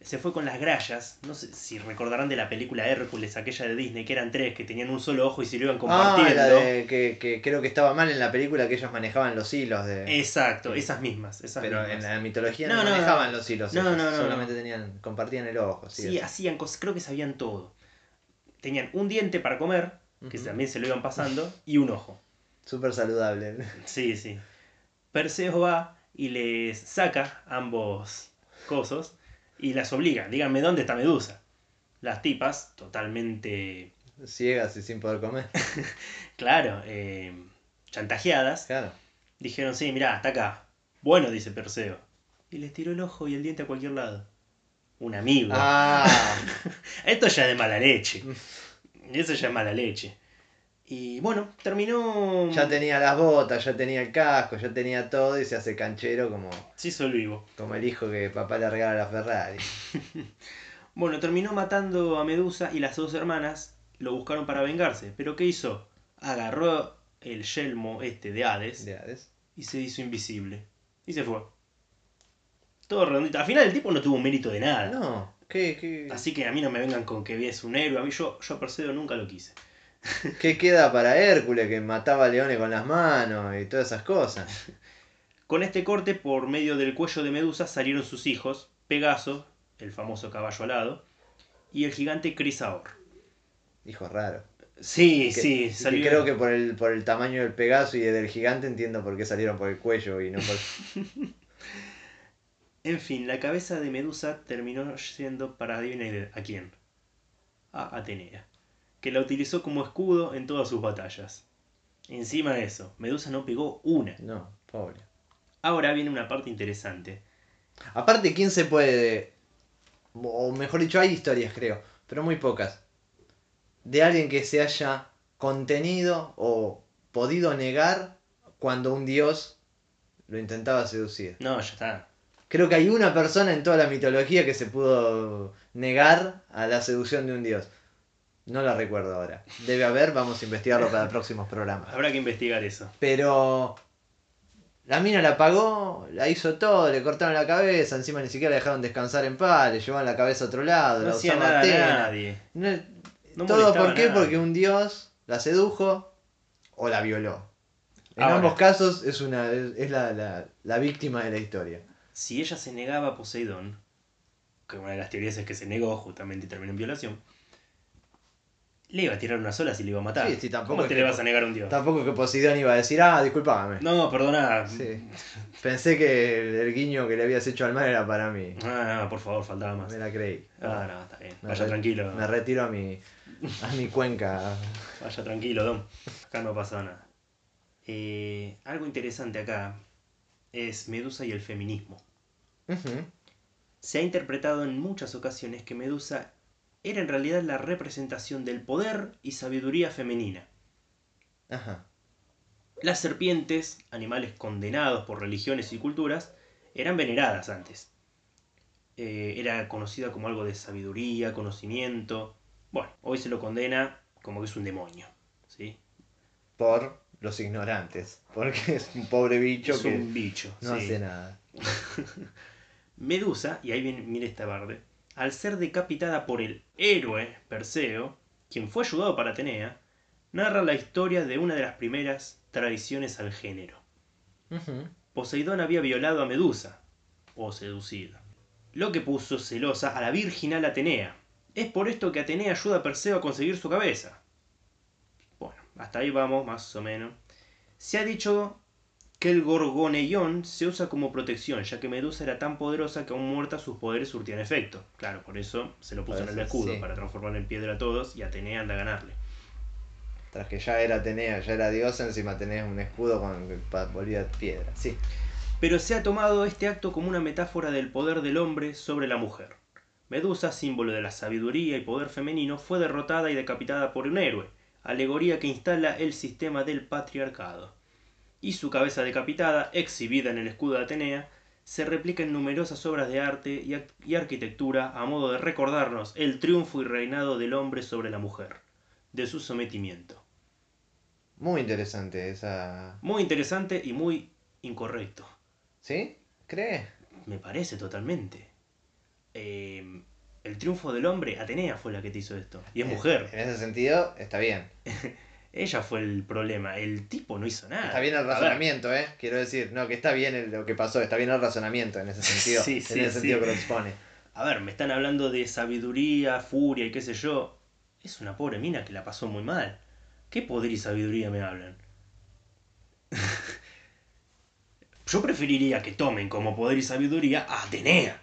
Se fue con las grallas. No sé si recordarán de la película Hércules, aquella de Disney, que eran tres, que tenían un solo ojo y se lo iban Ah, compartiendo. la de que, que creo que estaba mal en la película que ellos manejaban los hilos de. Exacto, esas mismas. Esas pero mismas. en la mitología no, No, no, manejaban no. los hilos. No, ellos, no, no, Solamente tenían, compartían el ojo. Sí, hacían cosas, creo que sabían todo. Tenían un diente para comer, que también se lo iban pasando, y un ojo. Súper saludable. Sí, sí. Perseo va y les saca ambos cosos y las obliga. Díganme dónde está Medusa. Las tipas, totalmente, Ciegas y sin poder comer. claro, eh, chantajeadas, Claro. dijeron, sí, mirá, está acá. Bueno, dice Perseo. Y les tiró el ojo y el diente a cualquier lado. Un amigo. Ah, Esto ya es de mala leche. Eso ya es mala leche. Y bueno, terminó... ya tenía las botas, ya tenía el casco, ya tenía todo y se hace canchero como, hizo el vivo. como el hijo que papá le regala la Ferrari. Bueno, terminó matando a Medusa y las dos hermanas lo buscaron para vengarse. ¿Pero qué hizo? Agarró el yelmo este de Hades De Hades. y se hizo invisible. Y se fue. Todo redondito. Al final el tipo no tuvo mérito de nada. No, ¿qué, qué, Así que a mí no me vengan con que es un héroe. A mí yo, yo a Perseo nunca lo quise. qué queda para Hércules que mataba leones con las manos y todas esas cosas? Con este corte, por medio del cuello de Medusa, salieron sus hijos, Pegaso, el famoso caballo alado, y el gigante Crisaor. Hijo raro. Sí, Que- sí, que salió. creo que por el, por el tamaño del Pegaso y del gigante entiendo por qué salieron por el cuello y no por... En fin, la cabeza de Medusa terminó siendo para adivinar a quién. A Atenea, que la utilizó como escudo en todas sus batallas. Encima de eso, Medusa no pegó una. No, pobre. Ahora viene una parte interesante. Aparte, ¿quién se puede... O mejor dicho, hay historias, creo, pero muy pocas. De alguien que se haya contenido o podido negar cuando un dios lo intentaba seducir. No, ya está. Creo que hay una persona en toda la mitología que se pudo negar a la seducción de un dios. No la recuerdo ahora. Debe haber, vamos a investigarlo para próximos programas. Habrá que investigar eso. Pero la mina la pagó, la hizo todo, le cortaron la cabeza, encima ni siquiera la dejaron descansar en paz, le llevaban la cabeza a otro lado, No la hacía usaba nada a nadie. No- No todo por qué? Porque un dios la sedujo o la violó. En Ahora. ambos casos es una es la, la- la víctima de la historia. Si ella se negaba a Poseidón, que una de las teorías es que se negó justamente y terminó en violación, le iba a tirar una sola si le iba a matar. Sí, sí, tampoco ¿Cómo te le vas a negar a un dios? Tampoco que Poseidón iba a decir, ah, disculpame. No, perdona. Sí. Pensé que el, guiño que le habías hecho al mar era para mí. Ah, no, por favor, faltaba más. Me la creí. Ah, no, está bien. Me Vaya tranquilo. Me retiro a mi, a mi cuenca. Vaya tranquilo, Dom. Acá no pasa nada. Eh, algo interesante acá es Medusa y el feminismo. Se ha interpretado en muchas ocasiones que Medusa era en realidad la representación del poder y sabiduría femenina. Ajá. Las serpientes, animales condenados por religiones y culturas, eran veneradas antes. Eh, era conocida como algo de sabiduría, conocimiento. Bueno, hoy se lo condena como que es un demonio. ¿sí? Por los ignorantes. Porque es un pobre bicho Es que un bicho. no sí. hace nada. Medusa, y ahí viene, mire esta parte, al ser decapitada por el héroe Perseo, quien fue ayudado para Atenea, narra la historia de una de las primeras traiciones al género. Poseidón había violado a Medusa, o seducido, lo que puso celosa a la virginal Atenea. Es por esto que Atenea ayuda a Perseo a conseguir su cabeza. Bueno, hasta ahí vamos, más o menos. Se ha dicho que el gorgoneión se usa como protección, ya que Medusa era tan poderosa que aún muerta sus poderes surtían efecto. Claro, por eso se lo puso en el escudo, sí. para transformar en piedra a todos y Atenea anda a ganarle. Tras que ya era Atenea, ya era diosa, encima tenés un escudo con volvía piedra. Sí. Pero se ha tomado este acto como una metáfora del poder del hombre sobre la mujer. Medusa, símbolo de la sabiduría y poder femenino, fue derrotada y decapitada por un héroe, alegoría que instala el sistema del patriarcado. Y su cabeza decapitada, exhibida en el escudo de Atenea, se replica en numerosas obras de arte y, arquitectura a modo de recordarnos el triunfo y reinado del hombre sobre la mujer, de su sometimiento. Muy interesante esa. Muy interesante y muy incorrecto. ¿Sí? ¿Crees? Me parece totalmente. Eh, el triunfo del hombre, Atenea fue la que te hizo esto. Y es mujer. En ese sentido, está bien. Ella fue el problema. El tipo no hizo nada. Está bien el razonamiento, ¿eh? Quiero decir, no, que está bien el- lo que pasó, está bien el razonamiento en ese sentido. Sí, en sí, ese sentido que lo expone. A ver, me están hablando de sabiduría, furia y qué sé yo. Es una pobre mina que la pasó muy mal. ¿Qué poder y sabiduría me hablan? Yo preferiría que tomen como poder y sabiduría a Atenea.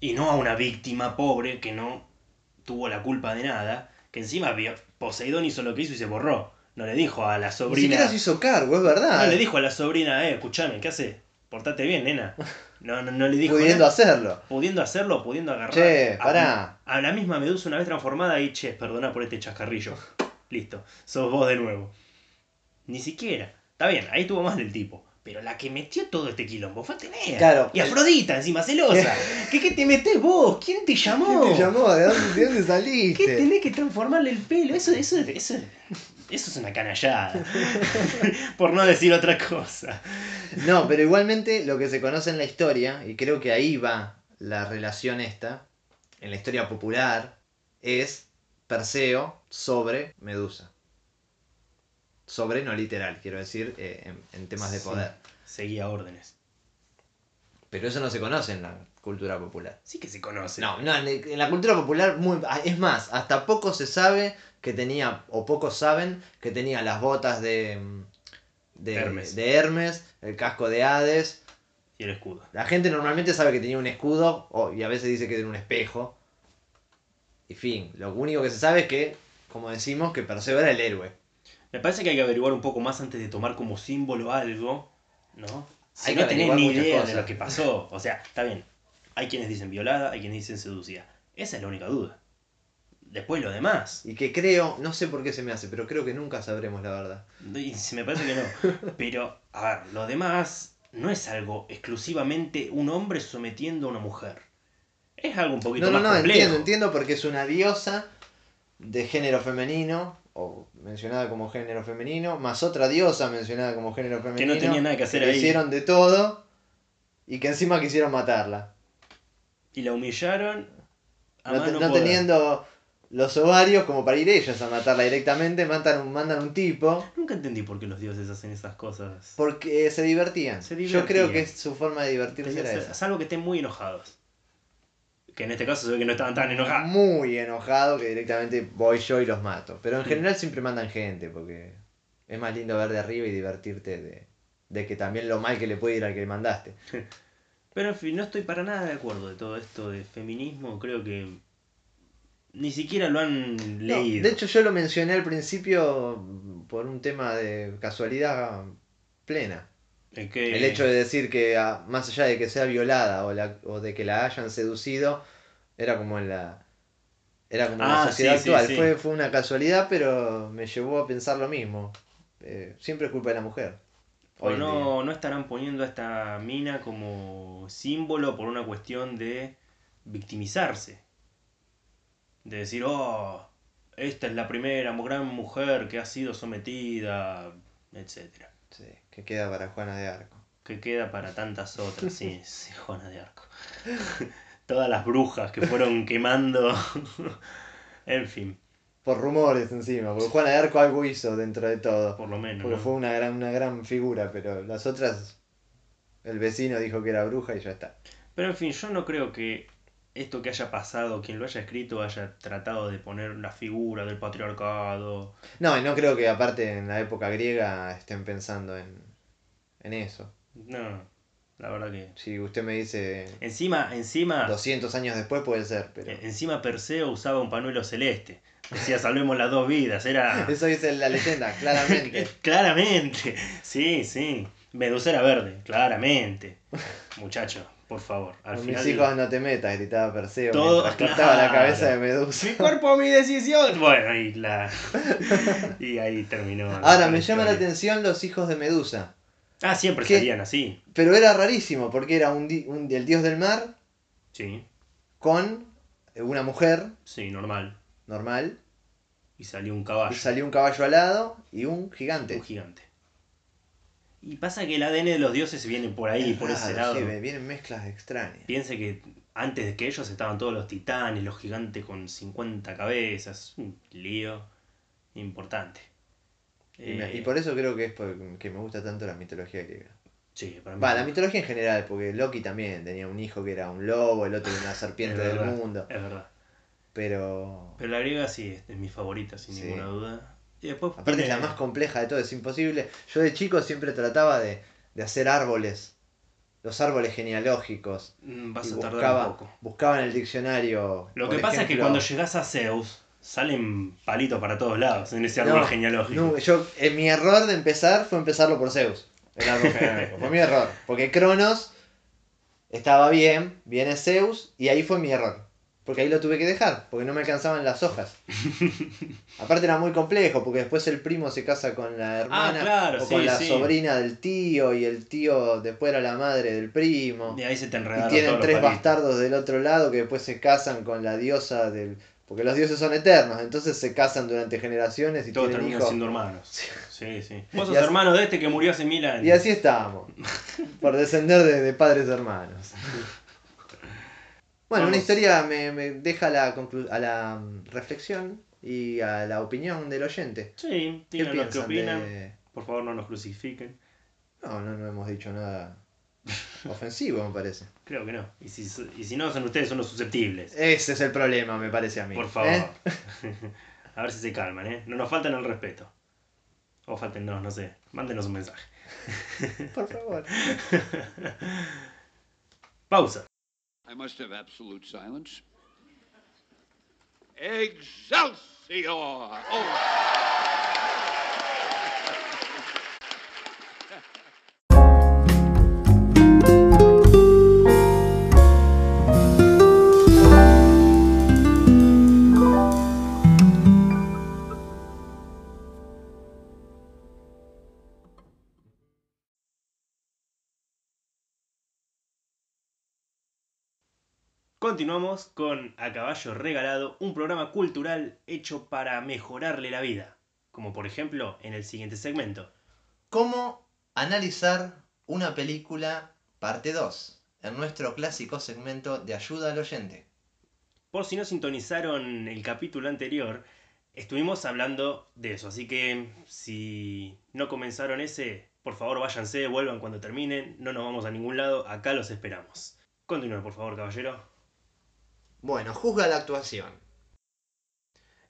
Y no a una víctima pobre que no tuvo la culpa de nada. Que encima Poseidón hizo lo que hizo y se borró. No le dijo a la Ni sobrina. siquiera se hizo cargo, es verdad. No le dijo a la sobrina, eh, escuchame, ¿qué hace? Portate bien, nena. No, no, no le dijo. pudiendo nada hacerlo. pudiendo hacerlo, pudiendo agarrar Che, a- pará. A, la misma medusa una vez transformada y che, perdona por este chascarrillo. Listo, sos vos de nuevo. Ni siquiera. Está bien, ahí estuvo mal el tipo. Pero la que metió todo este quilombo fue Atenea. Claro. Y Afrodita, encima celosa. ¿Qué, ¿Qué te metés vos? ¿Quién te llamó? ¿Quién te llamó? ¿De dónde, de dónde ¿Qué saliste? tenés que transformarle el pelo? Eso, eso, eso, eso es una canallada. por no decir otra cosa. No, pero igualmente lo que se conoce en la historia, y creo que ahí va la relación esta, en la historia popular, es Perseo sobre Medusa. Sobre, no literal, quiero decir, eh, en, en temas de Sí. poder. Seguía órdenes. Pero eso no se conoce en la cultura popular. Sí que se conoce. No, no, en la cultura popular, muy, es más, hasta poco se sabe que tenía, o pocos saben, que tenía las botas de, de, Hermes. de Hermes, el casco de Hades. Y el escudo. La gente normalmente sabe que tenía un escudo, o- y a veces dice que era un espejo. Y fin, lo único que se sabe es que, como decimos, que Perseo era el héroe. Me parece que hay que averiguar un poco más antes de tomar como símbolo algo, ¿no? Si Hay que no tenés averiguar ni idea de lo que pasó. O sea, está bien. Hay quienes dicen violada, hay quienes dicen seducida. Esa es la única duda. Después lo demás. Y que creo, no sé por qué se me hace, pero creo que nunca sabremos la verdad. Y se me parece que no. Pero, a ver, lo demás no es algo exclusivamente un hombre sometiendo a una mujer. Es algo un poquito No, no, más no, complejo. entiendo, entiendo porque es una diosa de género femenino, o mencionada como género femenino, más otra diosa mencionada como género femenino. tenía nada que hacer le ahí. Hicieron de todo y que encima quisieron matarla. Y la humillaron a No, mano no teniendo los ovarios como para ir ellos a matarla directamente, mandan un, mandan un tipo Nunca entendí por qué los dioses hacen esas cosas. porque se divertían. Se Yo creo que es su forma de divertirse Tenía era que esa. Salvo que estén muy enojados. Que en este caso se ve que no estaban tan enojados. Muy enojado que directamente voy yo y los mato. Pero en general siempre mandan gente porque es más lindo ver de arriba y divertirte de, de que también lo mal que le puede ir al que le mandaste. Pero en fin, no estoy para nada de acuerdo de todo esto de feminismo. Creo que ni siquiera lo han No, leído. de hecho yo lo mencioné al principio por un tema de casualidad plena. Que- El hecho de decir que ah, más allá de que sea violada o, la, o de que la hayan seducido, era como en la... Era como Ah, la sociedad sí, actual. sí. Fue, fue una casualidad, pero me llevó a pensar lo mismo. Eh, siempre es culpa de la mujer. O en día. no, no estarán poniendo a esta mina como símbolo por una cuestión de victimizarse. De decir, oh, esta es la primera gran mujer que ha sido sometida, etcétera. Sí, que queda para Juana de Arco. Que queda para tantas otras, sí, sí, Juana de Arco. Todas las brujas que fueron quemando. en fin, Por rumores encima, porque Juana de Arco algo hizo dentro de todo. por lo menos. Porque ¿no? fue una gran, una gran figura, pero las otras, el vecino dijo que era bruja y ya está. Pero en fin, yo no creo que esto que haya pasado, quien lo haya escrito, haya tratado de poner la figura del patriarcado. No, y no creo que aparte en la época griega estén pensando en, en eso. No, la verdad que. Si usted me dice Encima, encima, 200 años después puede ser, pero... e- encima Perseo usaba un panuelo celeste. Decía, salvemos las dos vidas. Era. Eso dice la leyenda, claramente. claramente. Sí, sí. Medusa era verde, claramente. Muchacho, por favor. Al Con final. mis hijos no te metas, gritaba Perseo. Todo- cortaba la claro. cabeza de Medusa. Mi cuerpo, mi decisión. Bueno, y la. y ahí terminó. Ahora, me llama la atención los hijos de Medusa. Ah, siempre salían así. Pero era rarísimo, porque era un, di- un- el dios del mar Sí, con una mujer sí, normal. normal. Y salió un Y caballo. salió un caballo alado y un gigante. Un gigante. Y pasa que el ADN de los dioses viene por ahí, Es por ese lado. sí, vienen mezclas extrañas. Piense que antes de que ellos estaban todos los titanes, los gigantes con 50 cabezas. Un lío importante. Y, me- Eh, y por eso creo que es que me gusta tanto la mitología griega. Sí, para mí. Va, la mitología en general, porque Loki también tenía un hijo que era un lobo, el otro era una serpiente del mundo. Es verdad. Pero. Pero la griega sí es, es mi favorita, sin Sí. ninguna duda. Y después Aparte es la más compleja de todo, es imposible. Yo de chico siempre trataba de, de hacer árboles, los árboles genealógicos. Mm, Vas a tardar buscaba, un poco. buscaba en el diccionario. Lo que pasa es que cuando llegas a Zeus, salen palitos para todos lados en ese No, árbol genealógico. no, yo, eh, mi error de empezar fue empezarlo por Zeus. El árbol genealógico. fue mi error. Porque Cronos estaba bien, viene Zeus, y ahí fue mi error. Porque ahí lo tuve que dejar, porque no me alcanzaban las hojas. Aparte era muy complejo, porque después el primo se casa con la hermana Ah, claro, o sí, con la sí. sobrina del tío, y el tío después era la madre del primo. Y ahí se te Y enredaron tienen todos los tres bastardos del otro lado que después se casan con la diosa del... Porque los dioses son eternos, entonces se casan durante generaciones y Todos tienen terminan hijos. siendo hermanos. Sí, sí. Vos Y sos así- hermano de este que murió hace mil años. Y así estamos, por descender de, de padres hermanos. Bueno, una historia me, me deja a la, a la mm, reflexión y a la opinión del oyente. Sí, ¿Qué opinan. de...? Por favor, no nos crucifiquen. No, no, no hemos dicho nada ofensivo, me parece. Creo que no. Y si, y si no, son ustedes, son los susceptibles. Ese es el problema, me parece a mí. Por favor. ¿eh? a ver si se calman, ¿eh? No nos faltan el respeto. O faltennos, no sé. Mándenos un mensaje. Por favor. Pausa. Must have absolute silence. Excelsior! Oh! Continuamos con A Caballo Regalado, un programa cultural hecho para mejorarle la vida. Como por ejemplo en el siguiente segmento. ¿Cómo analizar una película parte 2? En nuestro clásico segmento de ayuda al oyente. Por si no sintonizaron el capítulo anterior, estuvimos hablando de eso. Así que si no comenzaron ese, por favor váyanse, vuelvan cuando terminen. No nos vamos a ningún lado, acá los esperamos. Continúe, por favor, caballero. Bueno, juzga la actuación.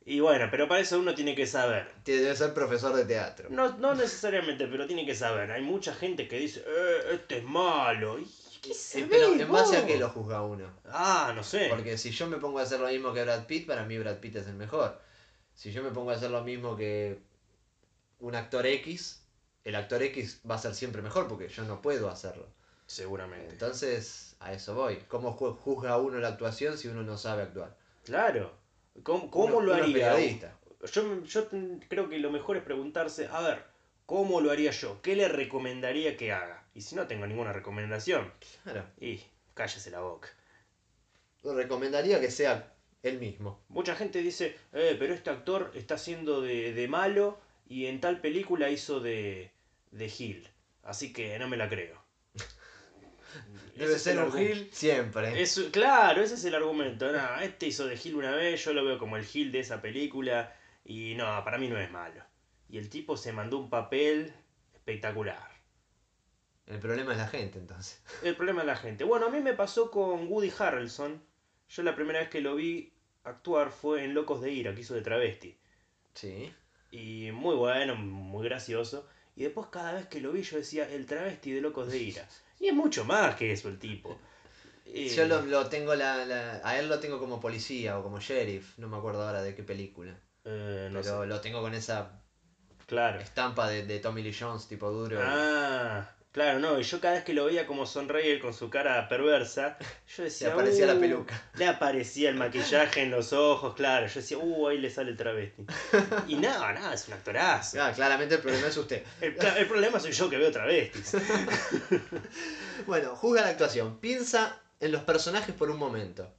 Y bueno, pero para eso uno tiene que saber. Te debe ser profesor de teatro. No, no necesariamente, pero tiene que saber. Hay mucha gente que dice, eh, este es malo. ¿Y qué Eh, sabés Pero en base a qué lo juzga uno. Ah, no sé. Porque si yo me pongo a hacer lo mismo que Brad Pitt, para mí Brad Pitt es el mejor. Si yo me pongo a hacer lo mismo que un actor X, el actor X va a ser siempre mejor porque yo no puedo hacerlo. Seguramente. Entonces, a eso voy. ¿Cómo ju- juzga uno la actuación si uno no sabe actuar? Claro. ¿Cómo, cómo Uno- lo haría? Yo, yo creo que lo mejor es preguntarse, a ver, ¿cómo lo haría yo? ¿Qué le recomendaría que haga? Y si no tengo ninguna recomendación, Claro. y cállese la boca. Recomendaría que sea él mismo. Mucha gente dice, eh, pero este actor está haciendo de, de malo y en tal película hizo de, de Gil. Así que no me la creo. Debe ser un Gil siempre. Es- claro, ese es el argumento. No, este hizo de Gil una vez, yo lo veo como el Gil de esa película y no, para mí no es malo. Y el tipo se mandó un papel espectacular. El problema es la gente, entonces. El problema es la gente. Bueno, a mí me pasó con Woody Harrelson. Yo la primera vez que lo vi actuar fue en Locos de Ira, que hizo de travesti. Sí. Y muy bueno, muy gracioso. Y después cada vez que lo vi yo decía, el travesti de Locos de Ira. Y es mucho más que eso el tipo. Eh, Yo lo, lo tengo la, la- a él lo tengo como policía o como sheriff, no me acuerdo ahora de qué película. Eh, no pero sé. lo tengo con esa Claro. estampa de, de Tommy Lee Jones tipo duro. Ah, claro, no. Y yo cada vez que lo veía como sonreír con su cara perversa, yo decía. Le aparecía la "Uh", peluca. Le aparecía el maquillaje en los ojos, claro. Yo decía, uh, ahí le sale el travesti. Y nada, nada, es un actorazo. Ah, claramente el problema es usted. El, el problema soy yo que veo travestis. Bueno, juzga la actuación. Piensa en los personajes por un momento.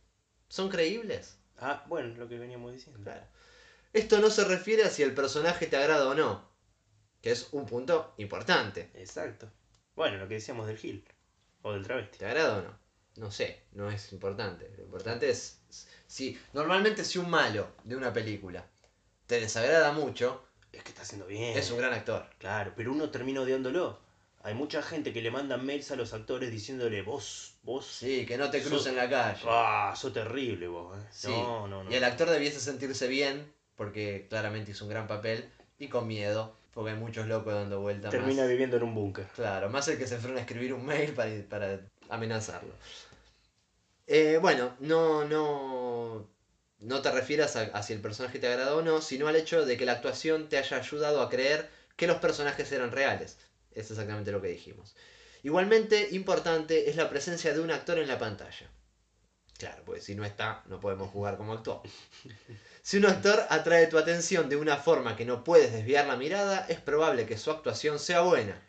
¿Son creíbles? Ah, bueno, lo que veníamos diciendo. Claro. Esto no se refiere a si el personaje te agrada o no, que es un punto importante. Exacto. Bueno, lo que decíamos del Gil. O del travesti. ¿Te agrada o no? No sé, no es importante. Lo importante es si normalmente si un malo de una película te desagrada mucho, Es que está haciendo bien. es un gran actor. Claro, pero uno termina odiándolo. Hay mucha gente que le mandan mails a los actores diciéndole, vos, vos. Sí, que no te Sos- cruza en la calle. Ah, sos terrible vos. eh". Sí. No, no, no. Y el actor debiese sentirse bien, porque claramente hizo un gran papel, y con miedo, porque hay muchos locos dando vueltas. Termina más. viviendo en un búnker. Claro, más el que se frena a escribir un mail para, para amenazarlo. Eh, bueno, no, no, no te refieras a, a si el personaje te agradó o no, sino al hecho de que la actuación te haya ayudado a creer que los personajes eran reales. Es exactamente lo que dijimos. Igualmente importante es la presencia de un actor en la pantalla. Claro, porque si no está, no podemos jugar como actuó. Si un actor atrae tu atención de una forma que no puedes desviar la mirada, es probable que su actuación sea buena.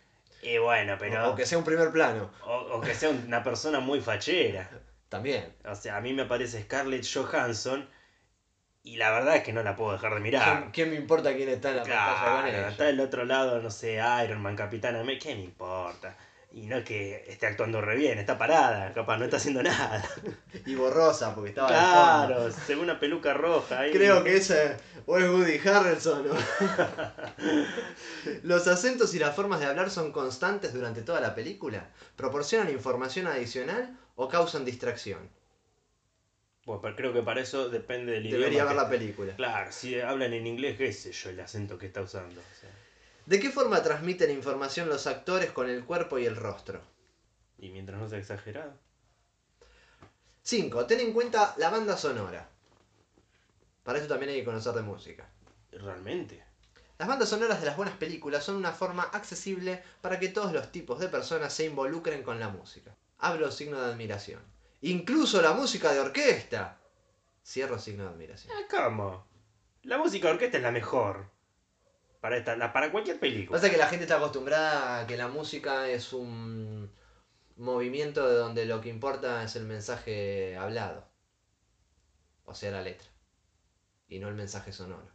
Y bueno, pero. O que sea un primer plano. o, o que sea una persona muy fachera. También. O sea, a mí me aparece Scarlett Johansson. Y la verdad es que no la puedo dejar de mirar. ¿Quién, quién me importa quién está en la pantalla con Claro, ella? está del otro lado, no sé, Iron Man, Capitán América, ¿qué me importa? Y no es que esté actuando re bien, está parada, capaz no está haciendo nada. Y borrosa, porque estaba. Claro, se ve una peluca roja ahí. Creo que ese o es Woody Harrelson. ¿no? Los acentos y las formas de hablar son constantes durante toda la película. ¿Proporcionan información adicional o causan distracción? Bueno, pero creo que para eso depende del idioma. Debería ver la película. Claro, si hablan en inglés, qué sé yo, el acento que está usando. o sea. ¿De qué forma transmiten información los actores con el cuerpo y el rostro? Y mientras no sea exagerado. 5. Ten en cuenta la banda sonora. Para eso también hay que conocer de música. Realmente. Las bandas sonoras de las buenas películas son una forma accesible para que todos los tipos de personas se involucren con la música. Hablo signo de admiración. Incluso la música de orquesta. Cierro signo de admiración. Ah, ¿Cómo? La música de orquesta es la mejor. Para, esta, para cualquier película. Pasa que la gente está acostumbrada a que la música es un movimiento de donde lo que importa es el mensaje hablado. O sea, la letra. Y no el mensaje sonoro.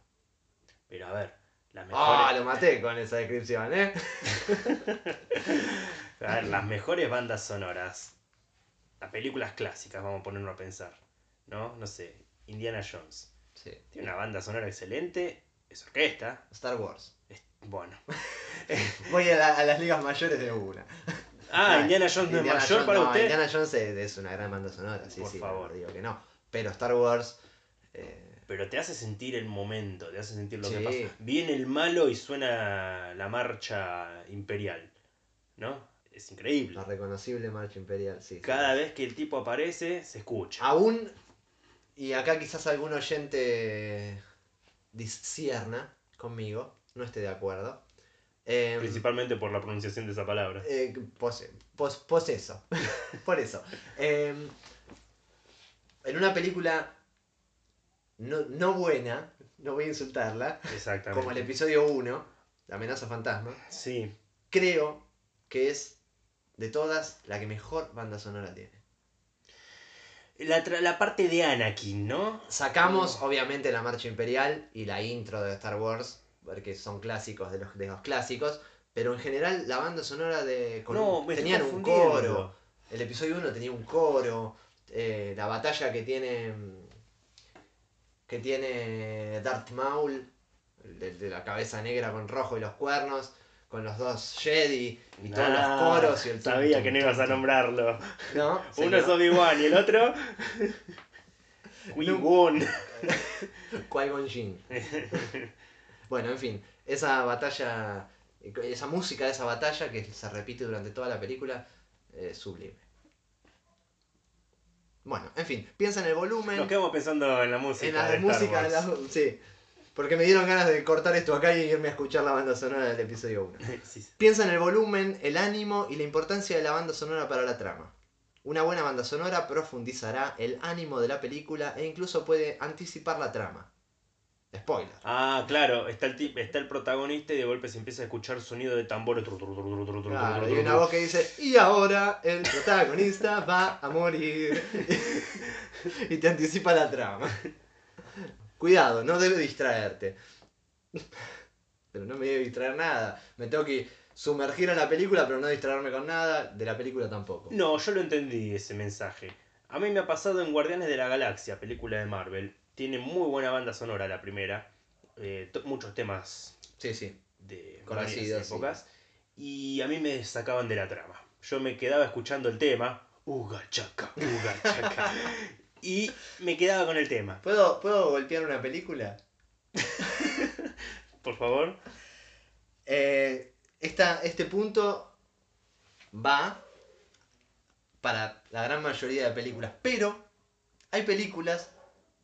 Pero a ver, las ¡Ah! lo maté con esa descripción, ¿eh? a ver, las mejores bandas sonoras. Las películas clásicas, vamos a ponernos a pensar. ¿No? No sé, Indiana Jones. Sí. Tiene una banda sonora excelente. Es orquesta. Star Wars. es- bueno. Voy a, la- a las ligas mayores de una. Ah, Indiana Jones no es mayor Jones- para no, usted. Indiana Jones es, es una gran banda sonora, sí, Por sí, favor. digo que no. Pero Star Wars. eh, Pero te hace sentir el momento, te hace sentir lo Sí. que pasa. Viene el malo y suena la marcha imperial. ¿No? Es increíble. la reconocible marcha imperial, sí. sí. Cada vez que el tipo aparece, se escucha. Aún. Y acá quizás algún oyente discierna conmigo, no esté de acuerdo. Eh, Principalmente por la pronunciación de esa palabra. eh, pose- pos- poseso. Por eso. Eh, en una película no, no buena, no voy a insultarla, Exactamente. como el episodio 1, La amenaza fantasma, Sí, creo que es de todas la que mejor banda sonora tiene. La, la parte de Anakin, ¿no? Sacamos obviamente la marcha imperial y la intro de Star Wars, porque son clásicos de los, de los clásicos, pero en general la banda sonora de... con- No, me tenían un coro. El episodio 1 tenía un coro. eh, la batalla que tiene... Que tiene Darth Maul, de, de la cabeza negra con rojo y los cuernos, con los dos Jedi y todos los Ah, coros y el... Sabía que no ibas a nombrarlo. ¿No? Uno es. Obi-Wan y el otro. Qui-Gon. Qui-Gon Jinn. bueno, en fin, esa batalla, esa música de esa batalla que se repite durante toda la película, es sublime. Bueno, en fin, piensa en el volumen, Nos quedamos pensando en la música. en la de Star música de la... Sí. Porque me dieron ganas de cortar esto acá y irme a escuchar la banda sonora del episodio 1. Sí, sí. Piensa en el volumen, el ánimo y la importancia de la banda sonora para la trama. Una buena banda sonora profundizará el ánimo de la película e incluso puede anticipar la trama. Spoiler. Ah, claro, está el, está el protagonista y de golpe se empieza a escuchar sonido de tambores. Claro, y una voz que dice, y ahora el protagonista va a morir. y te anticipa la trama. Cuidado, no debe distraerte. Pero no me debe distraer nada. Me tengo que sumergir en la película, pero no distraerme con nada. De la película tampoco. No, yo lo entendí ese mensaje. A mí me ha pasado en Guardianes de la Galaxia, película de Marvel. Tiene muy buena banda sonora la primera. eh, muchos temas Sí, sí. de sí. épocas. Y a mí me sacaban de la trama. Yo me quedaba escuchando el tema. Uga chaca, uga chaca. y me quedaba con el tema. ¿Puedo, ¿Puedo golpear una película? Por favor. Eh, esta- este punto va para la gran mayoría de películas, pero hay películas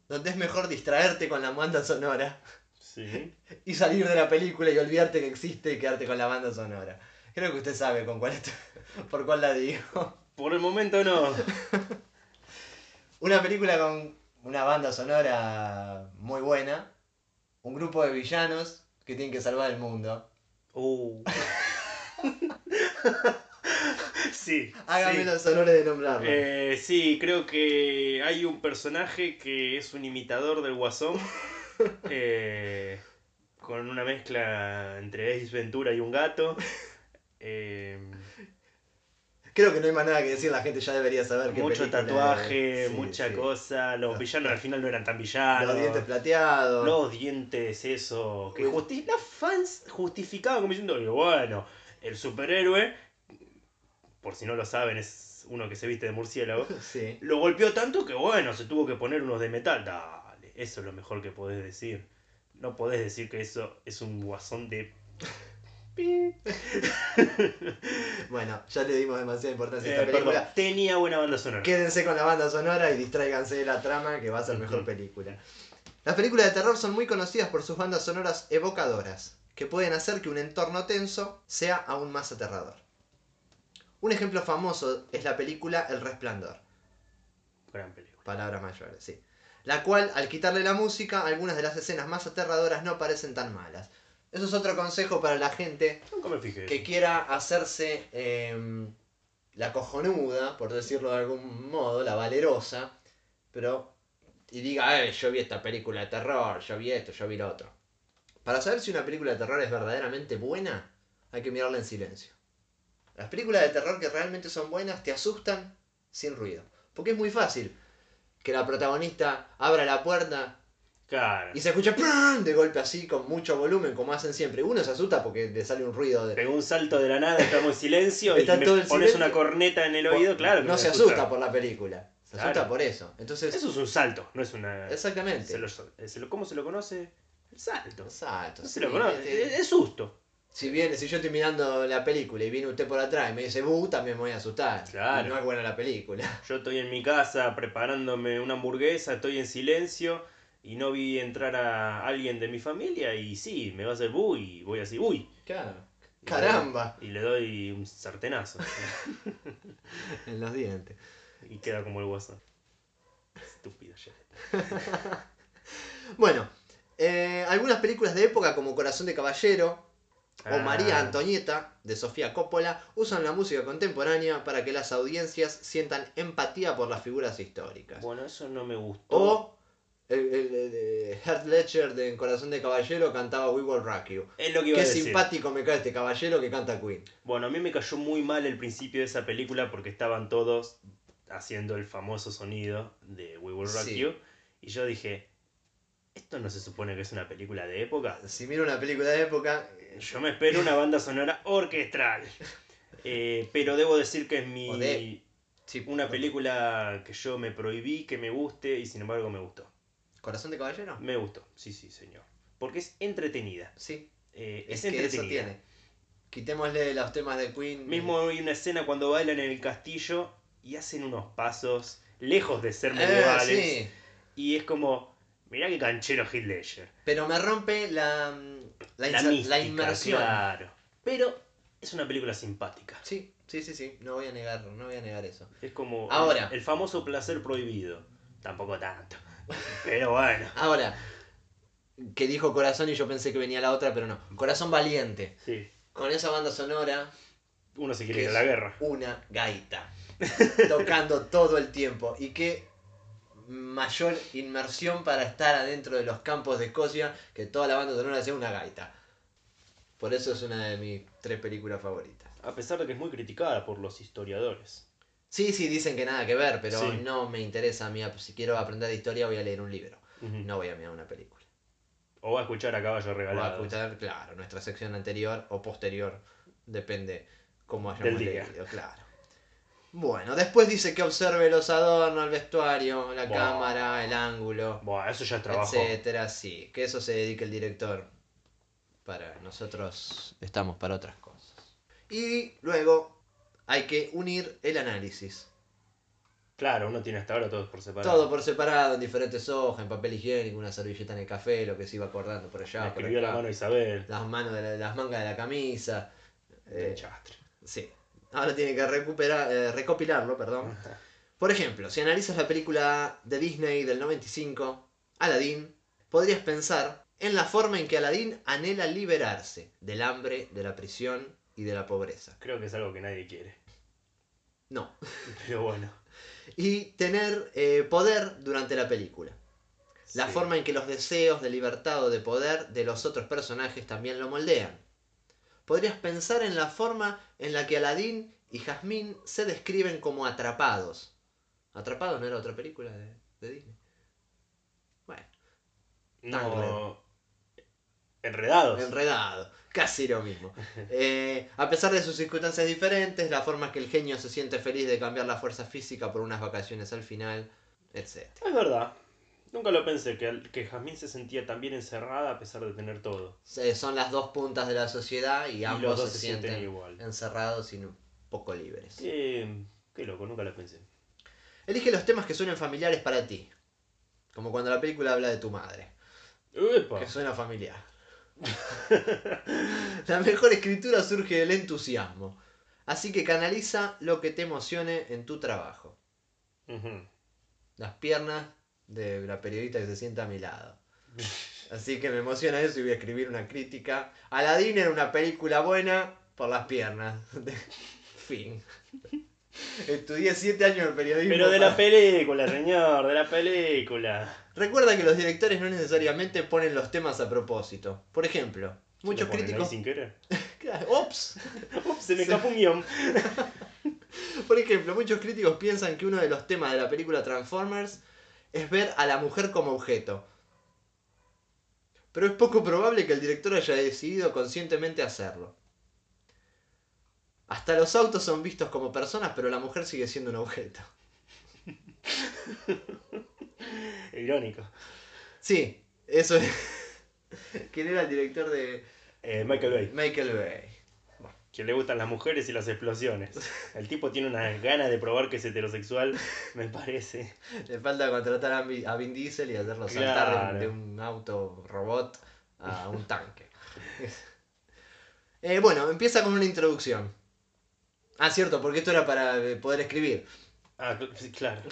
donde es mejor distraerte con la banda sonora Sí. y salir de la película y olvidarte que existe y quedarte con la banda sonora. Creo que usted sabe con cuál estoy- por cuál la digo. Por el momento no. Una película con una banda sonora muy buena, un grupo de villanos que tienen que salvar el mundo. Uh. sí. Hágame sí. los honores de nombrarlo. Eh, sí, creo que hay un personaje que es un imitador del Guasón. eh, con una mezcla entre Ace Ventura y un gato. Eh, Creo que no hay más nada que decir, la gente ya debería saber qué mucho tatuaje. Sí, mucha sí. cosa. Los villanos al final no eran tan villanos. Los dientes plateados. Los dientes, eso. Que justi- los fans justificaban como diciendo, "Y bueno, el superhéroe, por si no lo saben, es uno que se viste de murciélago. Sí. Lo golpeó tanto que bueno, se tuvo que poner unos de metal. Dale, eso es lo mejor que podés decir. No podés decir que eso es un guasón de... Bueno, ya le dimos demasiada importancia a Eh, esta perdón, película. tenía buena banda sonora. Quédense con la banda sonora y distráiganse de la trama que va a ser mejor película. Las películas de terror son muy conocidas por sus bandas sonoras evocadoras, que pueden hacer que un entorno tenso sea aún más aterrador. Un ejemplo famoso es la película El Resplandor. Gran película. Palabras mayores, sí. La cual, al quitarle la música, algunas de las escenas más aterradoras no parecen tan malas. Eso es otro consejo para la gente que quiera hacerse em, la cojonuda, por decirlo de algún modo, la valerosa, pero y diga, eh, yo vi esta película de terror, yo vi esto, yo vi lo otro. Para saber si una película de terror es verdaderamente buena, hay que mirarla en silencio. Las películas de terror que realmente son buenas te asustan sin ruido. Porque es muy fácil que la protagonista abra la puerta Claro. y se escucha ¡prum! de golpe así con mucho volumen como hacen siempre. Uno se asusta porque le sale un ruido de... Pegó un salto de la nada, estamos en silencio Está y me todo el pones silencio. una corneta en el oído, claro. que no me se asusta. asusta por la película. Se Claro. asusta por eso. Entonces, Eso es un salto, no es una... exactamente. Se lo- se lo- ¿Cómo se lo conoce? El salto. Exacto. No se lo conoce, este, es, es susto. Si viene, si yo estoy mirando la película y viene usted por atrás y me dice bu, también me voy a asustar. Claro. No es buena la película. Yo estoy en mi casa preparándome una hamburguesa, estoy en silencio y no vi entrar a alguien de mi familia y sí, me va a hacer bu y voy así, uy. Claro. Y Caramba. le doy- Y le doy un sartenazo. En los dientes. y queda como el guasón. Estúpido, Jared. Bueno, eh, algunas películas de época como Corazón de Caballero o Ah. María Antonieta de Sofía Coppola usan la música contemporánea para que las audiencias sientan empatía por las figuras históricas. Bueno, eso no me gustó. O el, el- el de Heath Ledger de En Corazón de Caballero cantaba We Will Rock You. es lo que iba Qué a decir. simpático me cae este caballero que canta Queen. Bueno, a mí me cayó muy mal el principio de esa película porque estaban todos haciendo el famoso sonido de We Will Rock Sí. You. Y yo dije, ¿esto no se supone que es una película de época? Si miro una película de época, eh, Yo me espero una banda sonora orquestral. Eh, pero debo decir que es mi sí, una película que yo me prohibí que me guste y sin embargo me gustó. ¿Corazón de Caballero? Me gustó, sí, sí, señor. Porque es entretenida. Sí, Eh, es, es, que eso entretenida. tiene. Quitémosle los temas de Queen. Mismo hay una escena cuando bailan en el castillo y hacen unos pasos lejos de ser Eh, medievales. sí. Y es como, Mirá qué canchero Heath Ledger. Pero me rompe la, la, La, mística, la inmersión. Claro. Pero es una película simpática. Sí, sí, sí, sí. No voy a negar, no voy a negar eso. Es como Ahora. el, el famoso placer prohibido. Tampoco tanto. Pero bueno. Ahora, que dijo Corazón y yo pensé que venía la otra, pero no. Corazón Valiente. Sí. Con esa banda sonora, Uno se quiere ir a la guerra. una gaita. tocando todo el tiempo. Y qué mayor inmersión para estar adentro de los campos de Escocia que toda la banda sonora sea una gaita. Por eso es una de mis tres películas favoritas. A pesar de que es muy criticada por los historiadores. Sí, sí, dicen que nada que ver, pero Sí. no me interesa a mí. Si quiero aprender de historia voy a leer un libro. No voy a mirar una película. O va a escuchar a caballo O a regalado. escuchar, claro, nuestra sección anterior o posterior. Depende cómo Del hayamos día. leído, claro. Bueno, después dice que observe los adornos, el vestuario, la Buah. cámara, el ángulo, Bueno, eso ya es trabajo. etcétera, sí. Que eso se dedique el director. Para nosotros estamos para otras cosas. Y luego hay que unir el análisis. Claro, uno tiene hasta ahora todo por separado. Todo por separado, en diferentes hojas, en papel higiénico, una servilleta en el café, lo que se iba acordando por allá. Me por escribió la acá. mano Isabel. las manos de la- las mangas de la camisa. Eh, chastre. sí. Ahora tiene que recuperar, eh, recopilarlo, perdón. Por ejemplo, si analizas la película de Disney del 95, Aladdin, podrías pensar en la forma en que Aladdin anhela liberarse del hambre, de la prisión y de la pobreza. Creo que es algo que nadie quiere. No. Pero bueno. Y tener eh, poder durante la película. La Sí. forma en que los deseos de libertad o de poder de los otros personajes también lo moldean. Podrías pensar en la forma en la que Aladdin y Jasmine se describen como atrapados. ¿Atrapados no era otra película de, de Disney? Bueno, No. Enredados. enredado, casi lo mismo. Eh, a pesar de sus circunstancias diferentes, la forma en que el genio se siente feliz de cambiar la fuerza física por unas vacaciones al final, etc. Es verdad. Nunca lo pensé, que, que Jazmín se sentía tan bien encerrada a pesar de tener todo. Se- son las dos puntas de la sociedad y ambos los dos se, se sienten sienten igual. encerrados y un poco libres. Qué, qué loco, nunca lo pensé. Elige los temas que suenen familiares para ti. Como cuando la película habla de tu madre, Uepa. que suena familiar. la mejor escritura surge del entusiasmo. Así que canaliza lo que te emocione en tu trabajo. Las piernas de la periodista que se sienta a mi lado. Así que me emociona eso y voy a escribir una crítica. Aladdin era una película buena por las piernas. fin. Estudié siete años de periodismo. Pero de la película, señor, de la película. Recuerda que los directores no necesariamente ponen los temas a propósito. Por ejemplo, muchos ¿Lo ponen ahí críticos... sin querer? ¡Ops! Ups, se me escapó un guion. Por ejemplo, muchos críticos piensan que uno de los temas de la película Transformers es ver a la mujer como objeto. Pero es poco probable que el director haya decidido conscientemente hacerlo. Hasta los autos son vistos como personas, pero la mujer sigue siendo un objeto. Irónico. Sí, eso es. ¿Quién era el director de Eh, Michael Bay, Michael Bay? que le gustan las mujeres y las explosiones. El tipo tiene unas ganas de probar que es heterosexual, me parece. Le falta contratar a Vin Diesel y hacerlo saltar de un- Claro. de, un, auto robot a un tanque. Eh, bueno, empieza con una introducción. Ah, cierto, porque esto era para eh, poder escribir. Ah, claro.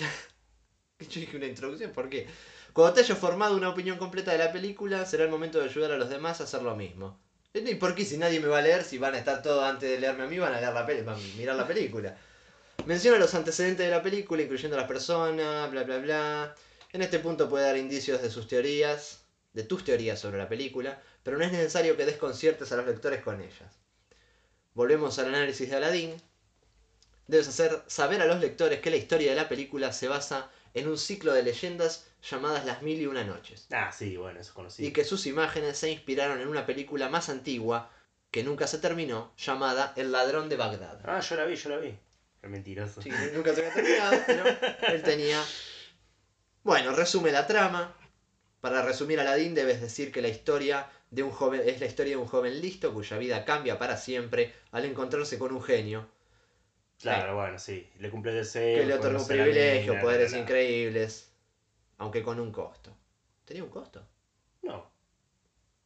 Yo dije una introducción, ¿por qué? Cuando te hayas formado una opinión completa de la película, será el momento de ayudar a los demás a hacer lo mismo. ¿Y por qué si nadie me va a leer, si van a estar todos antes de leerme a mí, van a, leer la peli- van a mirar la película? Menciona los antecedentes de la película, incluyendo a las personas, bla bla bla. En este punto puede dar indicios de sus teorías, de tus teorías sobre la película, pero no es necesario que desconciertes a los lectores con ellas. Volvemos al análisis de Aladdin. Debes hacer saber a los lectores que la historia de la película se basa en un ciclo de leyendas llamadas Las Mil y Una Noches, Ah, sí, bueno, eso es conocido. y que sus imágenes se inspiraron en una película más antigua que nunca se terminó, llamada El Ladrón de Bagdad. Ah, yo la vi, yo la vi. Qué mentiroso. Sí, nunca se había terminado, pero él tenía... Bueno, resume la trama. Para resumir Aladdin debes decir que la historia de un joven es la historia de un joven listo cuya vida cambia para siempre al encontrarse con un genio Claro, bueno, sí. Le cumple el deseo. que le otorga un privilegio, mina, poderes increíbles, aunque con un costo. ¿Tenía un costo? No.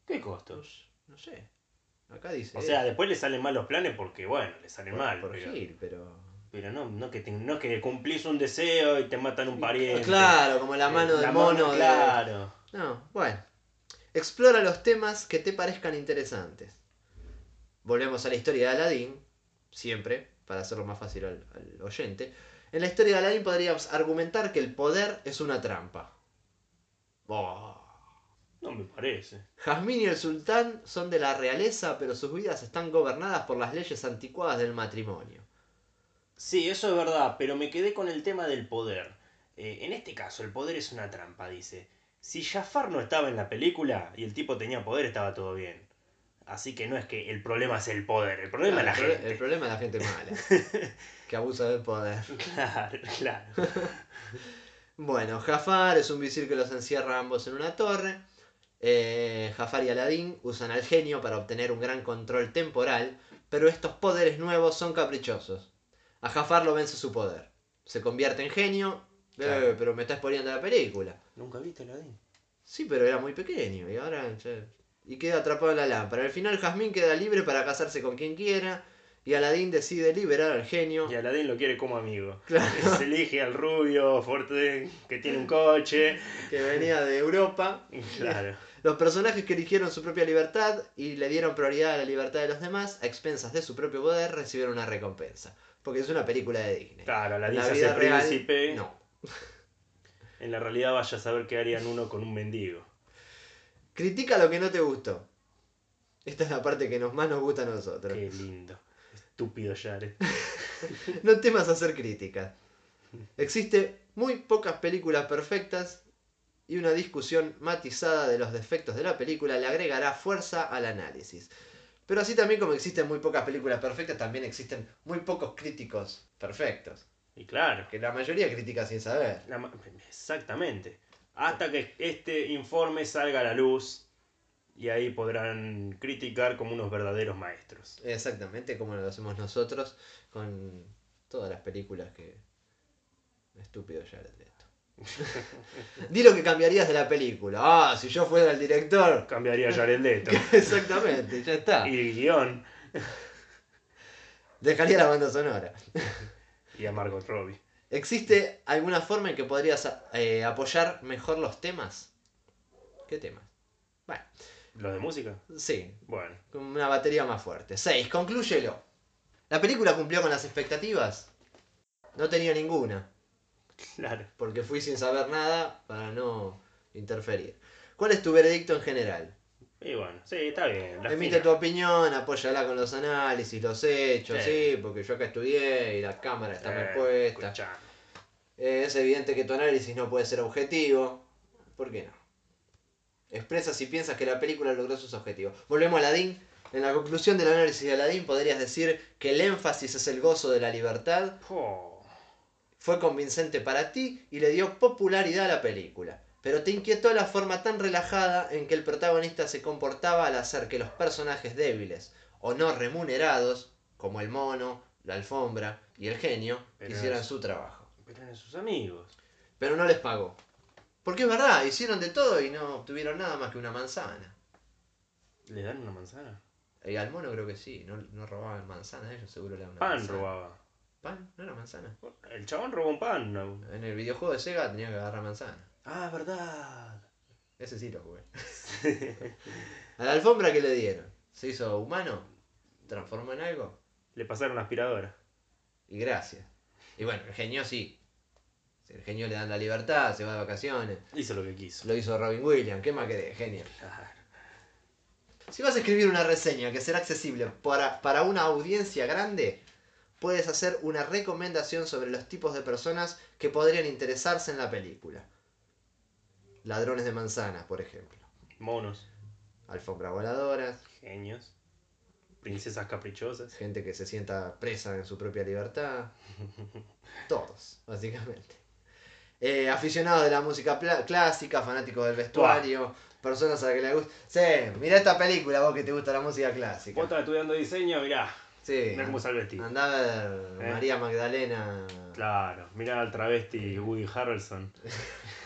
¿Qué costos? No sé. Acá dice. O sea, después le salen mal los planes porque, bueno, le salen mal. por pero, Gil, pero. pero no, no, que te- no que cumplís un deseo y te matan un pariente. Claro, como la mano Eh, del la mono. mano, de- Claro. No, bueno. Explora los temas que te parezcan interesantes. Volvemos a la historia de Aladdin, siempre, para hacerlo más fácil al, al oyente. En la historia de Aladdin podríamos argumentar que el poder es una trampa. Oh. No me parece. Jazmín y el sultán son de la realeza, pero sus vidas están gobernadas por las leyes anticuadas del matrimonio. Sí, eso es verdad, pero me quedé con el tema del poder. Eh, en este caso, el poder es una trampa, dice. Si Jafar no estaba en la película y el tipo tenía poder, estaba todo bien. Así que no es que el problema es el poder, el problema Claro, es la el, gente. el problema es la gente mala, que abusa del poder. Claro, claro. Bueno, Jafar es un visir que los encierra a ambos en una torre. Eh, Jafar y Aladín usan al genio para obtener un gran control temporal, pero estos poderes nuevos son caprichosos. A Jafar lo vence su poder. Se convierte en genio, eh, pero me está exponiendo la película. ¿Nunca viste Aladdin? Sí, pero era muy pequeño y ahora... ya- Y queda atrapado en la lámpara. Al final Jazmín queda libre para casarse con quien quiera y Aladín decide liberar al genio. Y Aladdin lo quiere como amigo. Claro. Se elige al rubio, fuerte, que tiene un coche. que venía de Europa. Claro. Los personajes que eligieron su propia libertad y le dieron prioridad a la libertad de los demás, a expensas de su propio poder, recibieron una recompensa. Porque es una película de Disney. Claro, la se vida hace real, príncipe. no. En la realidad vaya a saber qué harían uno con un mendigo. Critica lo que no te gustó. Esta es la parte que nos, más nos gusta a nosotros. Qué lindo. Estúpido Jared. No temas hacer críticas. Existe muy pocas películas perfectas y una discusión matizada de los defectos de la película le agregará fuerza al análisis. Pero así también como existen muy pocas películas perfectas, también existen muy pocos críticos perfectos. Y claro. Que la mayoría critica sin saber. la ma- exactamente. Hasta que este informe salga a la luz y ahí podrán criticar como unos verdaderos maestros. Exactamente como lo hacemos nosotros con todas las películas que... Estúpido Leto. Di lo que cambiarías de la película. Ah, si yo fuera el director. Cambiaría a Jared Leto. Exactamente, ya está. y el guion. Dejaría la banda sonora. Y a Margot Robbie. ¿Existe alguna forma en que podrías eh, apoyar mejor los temas? ¿Qué temas? Bueno, ¿Lo de música? sí, Bueno. con una batería más fuerte. 6. Conclúyelo. ¿La película cumplió con las expectativas? No tenía ninguna, Claro. porque fui sin saber nada para no interferir. ¿Cuál es tu veredicto en general? Y bueno, sí, está bien. Emite tu opinión, apóyala con los análisis, los hechos, sí, Sí. porque yo acá estudié y la cámara está mal Eh, puesta. escuchá. Eh, es evidente que tu análisis no puede ser objetivo. ¿Por qué no? Expresa si piensas que la película logró sus objetivos. Volvemos a Aladdin. En la conclusión del análisis de Aladdin podrías decir que el énfasis es el gozo de la libertad, Po. fue convincente para ti y le dio popularidad a la película. Pero te inquietó la forma tan relajada en que el protagonista se comportaba al hacer que los personajes débiles o no remunerados, como el mono, la alfombra y el genio, Pero hicieran su trabajo. Pero eran sus amigos. Pero no les pagó. Porque es verdad, hicieron de todo y no obtuvieron nada más que una manzana. ¿Le dan una manzana? Y al mono creo que sí, no, no robaban manzanas, ellos seguro le daban una Pan manzana. robaba. ¿Pan? ¿No era manzana? El chabón robó un pan. ¿no? En el videojuego de Sega tenía que agarrar manzana. Ah, verdad. Ese sí lo jugué. a la alfombra que le dieron. Se hizo humano, transformó en algo Le pasaron aspiradora. y gracias. Y bueno, el genio sí. Si el genio le dan la libertad, se va de vacaciones. Hizo lo que quiso. Lo hizo Robin Williams, ¿qué más querés? Genio. Claro. Si vas a escribir una reseña que será accesible para, para una audiencia grande, puedes hacer una recomendación sobre los tipos de personas que podrían interesarse en la película. Ladrones de manzanas, por ejemplo. Monos. Alfombra voladoras, Genios. Princesas caprichosas. gente que se sienta presa en su propia libertad. Todos, básicamente. Eh, aficionados de la música clásica, fanáticos del vestuario, personas a las que les gusta. Sí, mira esta película vos que te gusta la música clásica. Vos estás estudiando diseño, mirá. Sí, Mirá cómo sale el vestido. Andá a ver ¿Eh? María Magdalena. Claro, mirá al travesti Woody Harrelson.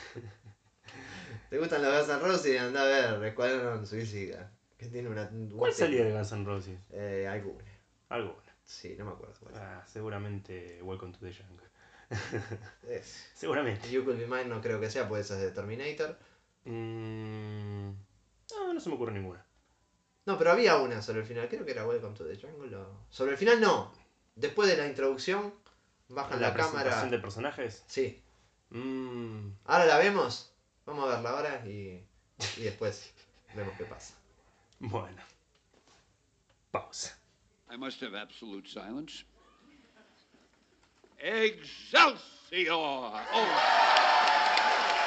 ¿Te gustan los Guns N' Roses? Anda a ver Escuadrón Suicida. Que tiene una. un ¿Cuál salió de Guns N' Roses? Eh, alguna. Algo. Sí, no me acuerdo cuál. Ah, seguramente Welcome to the Jungle. Es. Seguramente. You Could Be Mine no creo que sea, puede ser de Terminator. Mm, no, no se me ocurre ninguna. No, pero había una sobre el final, creo que era Welcome to the Jungle. o- Sobre el final no. Después de la introducción, bajan la, cámara. presentación de personajes? Sí. Mm, Ahora la vemos. Vamos a verla ahora y, y después vemos qué pasa. bueno. Pausa. I must have absolute silence. Excelsior! Oh.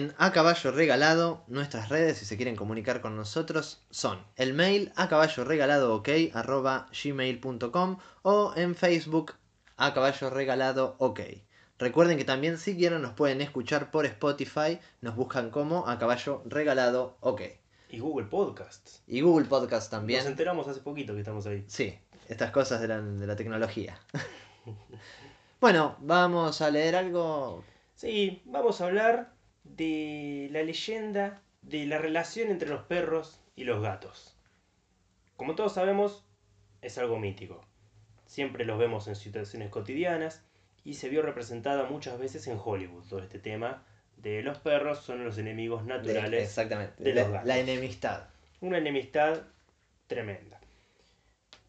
En A Caballo Regalado. Nuestras redes, si se quieren comunicar con nosotros, son el mail a caballo regalado ok arroba gmail.com o en Facebook a caballo regalado ok. Recuerden que también si quieren nos pueden escuchar por Spotify, nos buscan como a caballo regalado ok. Y Google Podcasts. Y Google Podcast Nos también. enteramos hace poquito que estamos ahí. Sí, estas cosas de la, de la tecnología. bueno, vamos a leer algo. Sí, vamos a hablar de la leyenda de la relación entre los perros y los gatos. Como todos sabemos, es algo mítico. Siempre los vemos en situaciones cotidianas y se vio representada muchas veces en Hollywood todo este tema de los perros son los enemigos de- naturales. exactamente. de la- los gatos. la enemistad. Una enemistad tremenda.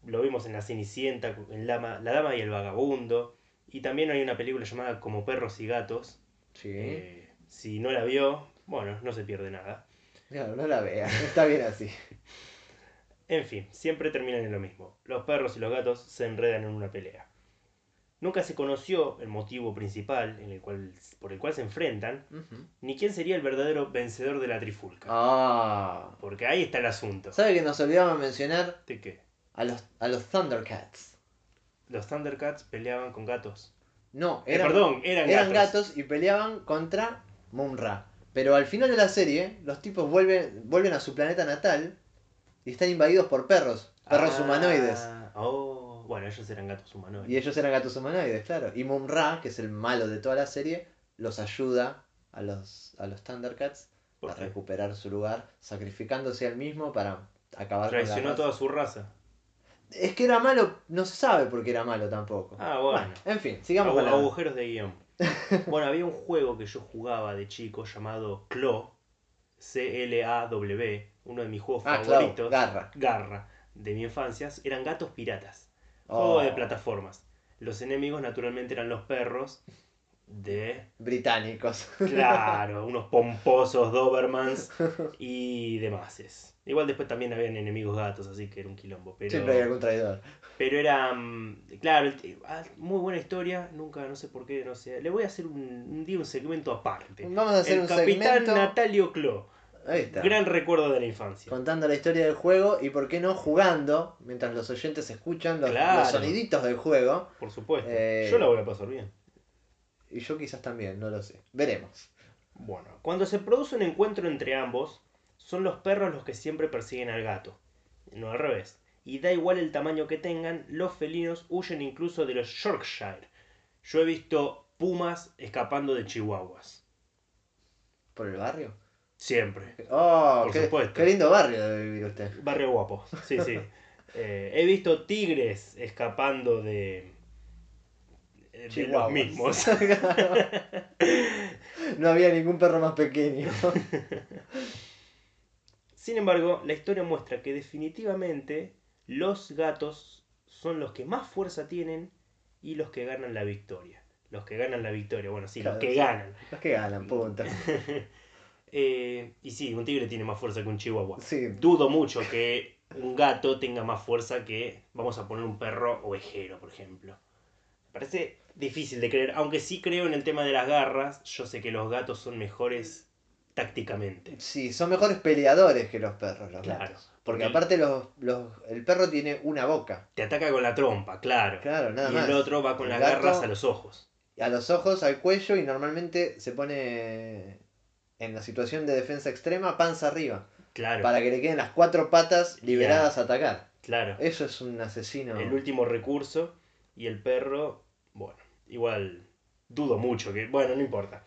Lo vimos en La Cenicienta, en Lama- La Dama y el Vagabundo. Y también hay una película llamada Como Perros y Gatos. Sí. Eh, si no la vio, bueno, no se pierde nada. Claro, no la vea, está bien así. En fin, siempre terminan en lo mismo. Los perros y los gatos se enredan en una pelea. Nunca se conoció el motivo principal en el cual, por el cual se enfrentan, ni quién sería el verdadero vencedor de la trifulca. Ah. Porque ahí está el asunto. ¿Sabe que nos olvidamos mencionar ¿De qué? a los, a los Thundercats? Los Thundercats peleaban con gatos. No, Eh, eran, perdón, eran, eran gatos. gatos y peleaban contra Mumra. Pero al final de la serie, los tipos vuelven, vuelven a su planeta natal y están invadidos por perros. Perros Ah, humanoides. Oh, bueno, ellos eran gatos humanoides. Y ellos eran gatos humanoides, claro. Y Mumra, que es el malo de toda la serie, los ayuda a los, a los Thundercats ¿Por a qué? recuperar su lugar, sacrificándose al mismo para acabar con la Traicionó raza. toda su raza. Es que era malo, no se sabe por qué era malo tampoco. Ah, bueno. en fin, sigamos Agu- con la... agujeros de guion. bueno, había un juego que yo jugaba de chico llamado Claw. C-L-A-W. Uno de mis juegos Ah, claro, favoritos. garra. Garra. De mi infancia. Eran gatos piratas. Juego Oh, de plataformas. Los enemigos naturalmente eran los perros de... Británicos. Claro, unos pomposos Dobermans y demás. Igual después también habían enemigos gatos, así que era un quilombo. Pero... Siempre hay algún traidor. Pero era. mm, Claro, ah, muy buena historia. Nunca, no sé por qué, no sé. Le voy a hacer un, un día un segmento aparte. Vamos a hacer el un Capitán segmento. Natalio Clo. Ahí está. Gran recuerdo de la infancia. Contando la historia del juego y por qué no jugando, mientras los oyentes escuchan los, Claro. los soniditos del juego. Por supuesto. Eh, Yo la voy a pasar bien. Y yo quizás también, no lo sé. Veremos. Bueno, cuando se produce un encuentro entre ambos, son los perros los que siempre persiguen al gato, no al revés. Y da igual el tamaño que tengan, los felinos huyen incluso de los Yorkshire. Yo he visto pumas escapando de chihuahuas. ¿Por el barrio? Siempre. Oh, Por qué, supuesto. qué lindo barrio debe vivir usted. Barrio guapo, sí, sí. Eh, he visto tigres escapando de, de los mismos. no había ningún perro más pequeño. Sin embargo, la historia muestra que definitivamente los gatos son los que más fuerza tienen y los que ganan la victoria. Los que ganan la victoria, bueno, sí, Claro, los que ganan. Los que ganan, punto. Eh, y sí, un tigre tiene más fuerza que un chihuahua. Sí. Dudo mucho que un gato tenga más fuerza que, vamos a poner un perro ovejero, por ejemplo. Me parece difícil de creer, aunque sí creo en el tema de las garras. Yo sé que los gatos son mejores tácticamente. Sí, son mejores peleadores que los perros, los Claro, gatos. Porque porque- aparte los, los, el perro tiene una boca. Te ataca con la trompa, claro. Claro, nada y más. el otro va con El las gato- garras a los ojos. A los ojos, al cuello y normalmente se pone en la situación de defensa extrema panza arriba. Claro, Para que le queden las cuatro patas liberadas a atacar. claro. Eso es un asesino. El último recurso. Y el perro, igual dudo mucho que. Bueno, no importa.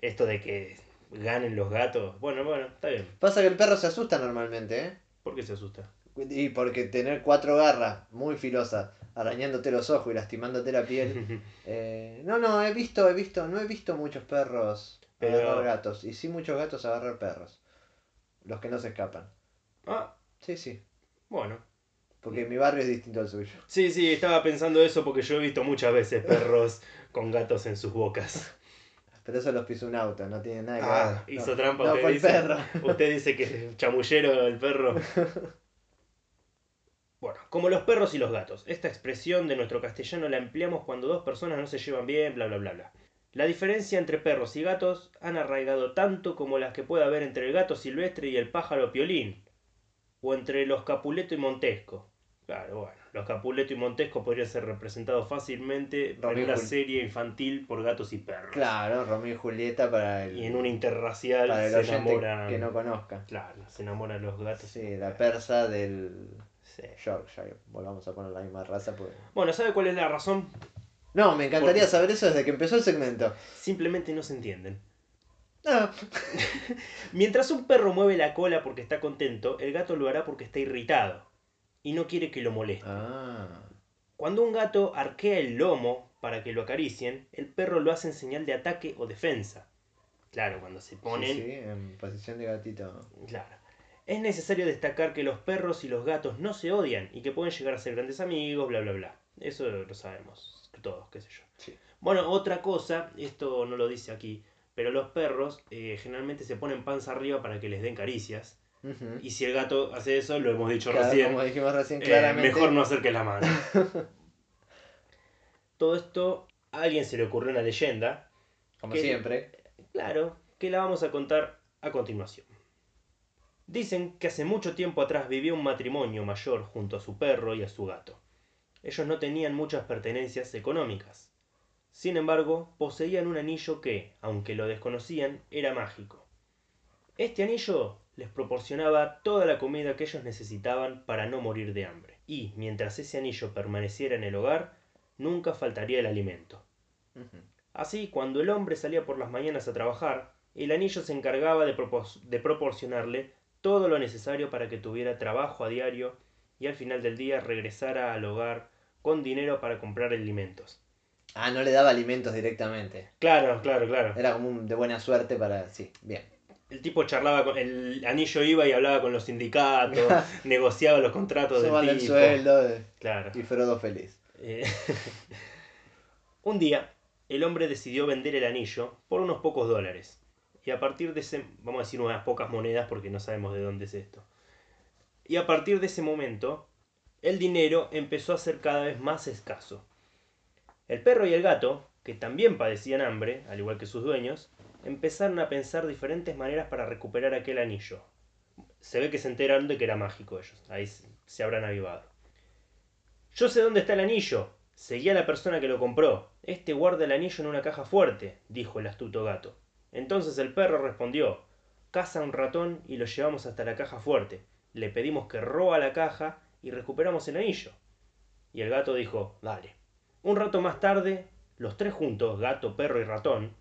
Esto de que ganen los gatos. Bueno, bueno, está bien. Pasa que el perro se asusta normalmente, ¿eh? ¿Por qué se asusta? Y porque tener cuatro garras muy filosas, arañándote los ojos y lastimándote la piel. eh, no, no, he visto, he visto, no he visto muchos perros Pero- agarrar gatos. Y sí muchos gatos agarrar perros. Los que no se escapan. ah, Sí, sí. bueno. Porque mi barrio es distinto al suyo. Sí, sí, estaba pensando eso porque yo he visto muchas veces perros con gatos en sus bocas. Pero eso los pisó un auto, no tiene nada que Ah, ver. hizo No, trampa No usted fue el dice. perro. Usted dice que es chamullero el perro. Bueno, como los perros y los gatos. Esta expresión de nuestro castellano la empleamos cuando dos personas no se llevan bien, bla, bla, bla, bla. La diferencia entre perros y gatos han arraigado tanto como las que puede haber entre el gato silvestre y el pájaro piolín. O entre los Capuleto y Montesco. Claro, bueno, los Capuleto y Montesco podrían ser representados fácilmente en Romeo y una Jul- serie infantil por gatos y perros. Claro, Romeo y Julieta para el, Y en un interracial para el se enamoran. que no conozca. Claro, se enamoran los gatos. Sí, la persa del Sí. Yorkshire. Volvamos a poner la misma raza. Pues... Bueno, ¿sabe cuál es la razón? No, me encantaría Porque- saber eso desde que empezó el segmento. Simplemente no se entienden. Mientras un perro mueve la cola porque está contento, el gato lo hará porque está irritado y no quiere que lo moleste. ah. Cuando un gato arquea el lomo para que lo acaricien, el perro lo hace en señal de ataque o defensa. Claro, cuando se ponen... Sí, sí, en posición de gatito. Claro. Es necesario destacar que los perros y los gatos no se odian y que pueden llegar a ser grandes amigos, bla, bla, bla. Eso lo sabemos todos, qué sé yo. Sí. Bueno, otra cosa, esto no lo dice aquí, pero los perros eh, generalmente se ponen panza arriba para que les den caricias. Y si el gato hace eso, lo hemos dicho Claro, recién, Como dijimos recién, eh, claramente. mejor no acerque la mano. Todo esto a alguien se le ocurrió una leyenda, Como que- siempre. claro, que la vamos a contar a continuación. Dicen que hace mucho tiempo atrás vivía un matrimonio mayor junto a su perro y a su gato. Ellos no tenían muchas pertenencias económicas. Sin embargo, poseían un anillo que, aunque lo desconocían, era mágico. Este anillo les proporcionaba toda la comida que ellos necesitaban para no morir de hambre. Y, mientras ese anillo permaneciera en el hogar, nunca faltaría el alimento. Así, cuando el hombre salía por las mañanas a trabajar, el anillo se encargaba de, propor- de proporcionarle todo lo necesario para que tuviera trabajo a diario y al final del día regresara al hogar con dinero para comprar alimentos. Ah, no le daba alimentos directamente. Claro, claro, claro. Era como un de buena suerte para. Sí, bien. El tipo charlaba con. El anillo iba y hablaba con los sindicatos, negociaba los contratos del el tipo. sueldo eh, Claro. y Frodo feliz. Eh, un día, el hombre decidió vender el anillo por unos pocos dólares. Y a partir de ese, vamos a decir unas pocas monedas porque no sabemos de dónde es esto. Y a partir de ese momento, el dinero empezó a ser cada vez más escaso. El perro y el gato, que también padecían hambre, al igual que sus dueños, empezaron a pensar diferentes maneras para recuperar aquel anillo. Se ve que se enteraron de que era mágico ellos, ahí se- habrán avivado. Yo sé dónde está el anillo. Seguí a la persona que lo compró. Este guarda el anillo en una caja fuerte, dijo el astuto gato. Entonces el perro respondió, caza un ratón y lo llevamos hasta la caja fuerte. Le pedimos que roba la caja y recuperamos el anillo. Y el gato dijo, dale. Un rato más tarde, los tres juntos, gato, perro y ratón,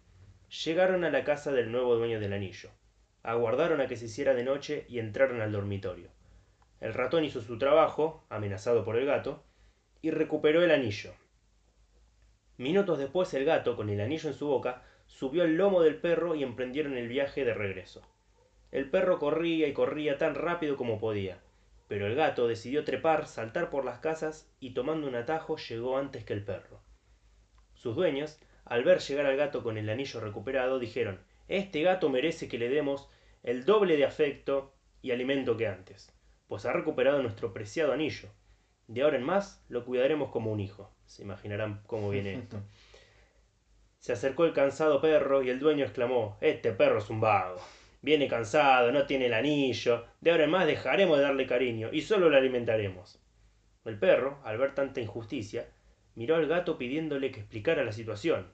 llegaron a la casa del nuevo dueño del anillo. Aguardaron a que se hiciera de noche y entraron al dormitorio. El ratón hizo su trabajo, amenazado por el gato, y recuperó el anillo. Minutos después el gato, con el anillo en su boca, subió al lomo del perro y emprendieron el viaje de regreso. El perro corría y corría tan rápido como podía, pero el gato decidió trepar, saltar por las casas y tomando un atajo llegó antes que el perro. Sus dueños, al ver llegar al gato con el anillo recuperado, dijeron, Este gato merece que le demos el doble de afecto y alimento que antes, pues ha recuperado nuestro preciado anillo. De ahora en más lo cuidaremos como un hijo. Se imaginarán cómo viene esto. Se acercó el cansado perro y el dueño exclamó, Este perro es un vago. Viene cansado, no tiene el anillo. De ahora en más dejaremos de darle cariño y solo lo alimentaremos. El perro, al ver tanta injusticia, miró al gato pidiéndole que explicara la situación.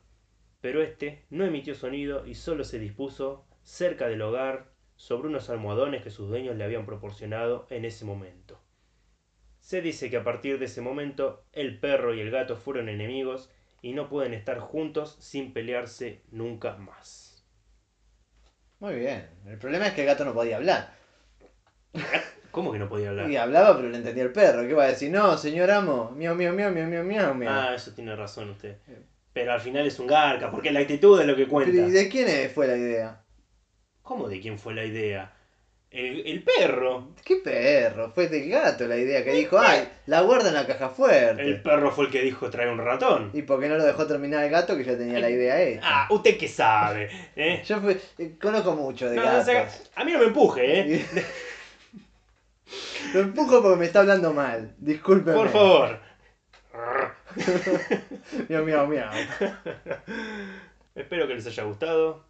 Pero éste no emitió sonido y solo se dispuso cerca del hogar sobre unos almohadones que sus dueños le habían proporcionado en ese momento. Se dice que a partir de ese momento el perro y el gato fueron enemigos y no pueden estar juntos sin pelearse nunca más. Muy bien. El problema es que el gato no podía hablar. ¿Cómo que no podía hablar? Y hablaba, pero le entendía el perro. ¿Qué va a decir? No, señor amo. Miau, miau, miau, miau, miau, miau, miau. Ah, eso tiene razón usted. Pero al final es un garca, porque la actitud es lo que cuenta. ¿Y de quién fue la idea? ¿Cómo de quién fue la idea? El, el perro. ¿Qué perro? Fue del gato la idea que dijo, ay, la guarda en la caja fuerte. El perro fue el que dijo trae un ratón. ¿Y por qué no lo dejó terminar el gato que ya tenía la idea hecha? Ah, usted qué sabe. ¿eh? Yo fui- eh, conozco mucho de No, no, gatos. a mí no me empuje, ¿eh? Lo empujo porque me está hablando mal. Discúlpeme. Por favor. Miau, miau, miau. Espero que les haya gustado.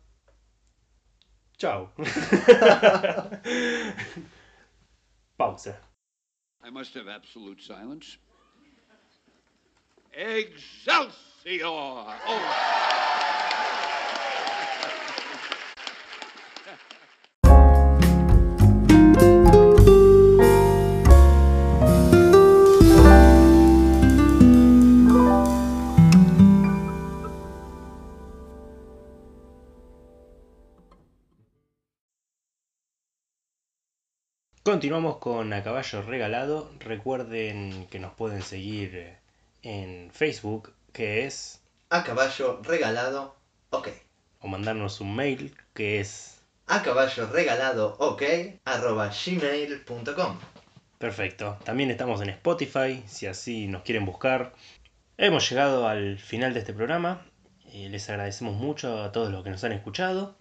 Chao. Pausa. I must have absolute silence. Excelsior! Oh. Continuamos con A Caballo Regalado. Recuerden que nos pueden seguir en Facebook, que es, A caballo regalado, ok. o mandarnos un mail, que es A caballo regalado, ok. arroba gmail.com. perfecto. También estamos en Spotify, si así nos quieren buscar. Hemos llegado al final de este programa. Eh, les agradecemos mucho a todos los que nos han escuchado.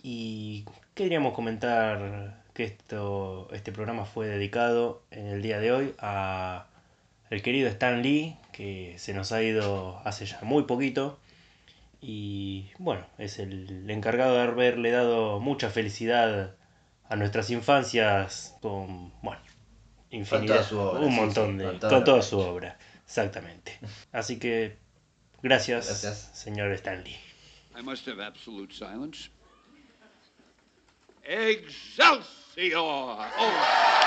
Y queríamos comentar que esto, este programa fue dedicado en el día de hoy a el querido Stan Lee, que se nos ha ido hace ya muy poquito. Y bueno, es el encargado de haberle dado mucha felicidad a nuestras infancias con, bueno, infinidad, toda su obra, un sí, montón sí, de, con con toda su obra, exactamente. Así que gracias, Gracias. señor Stan Lee. I must have absolute silence. Excelsior! Oh.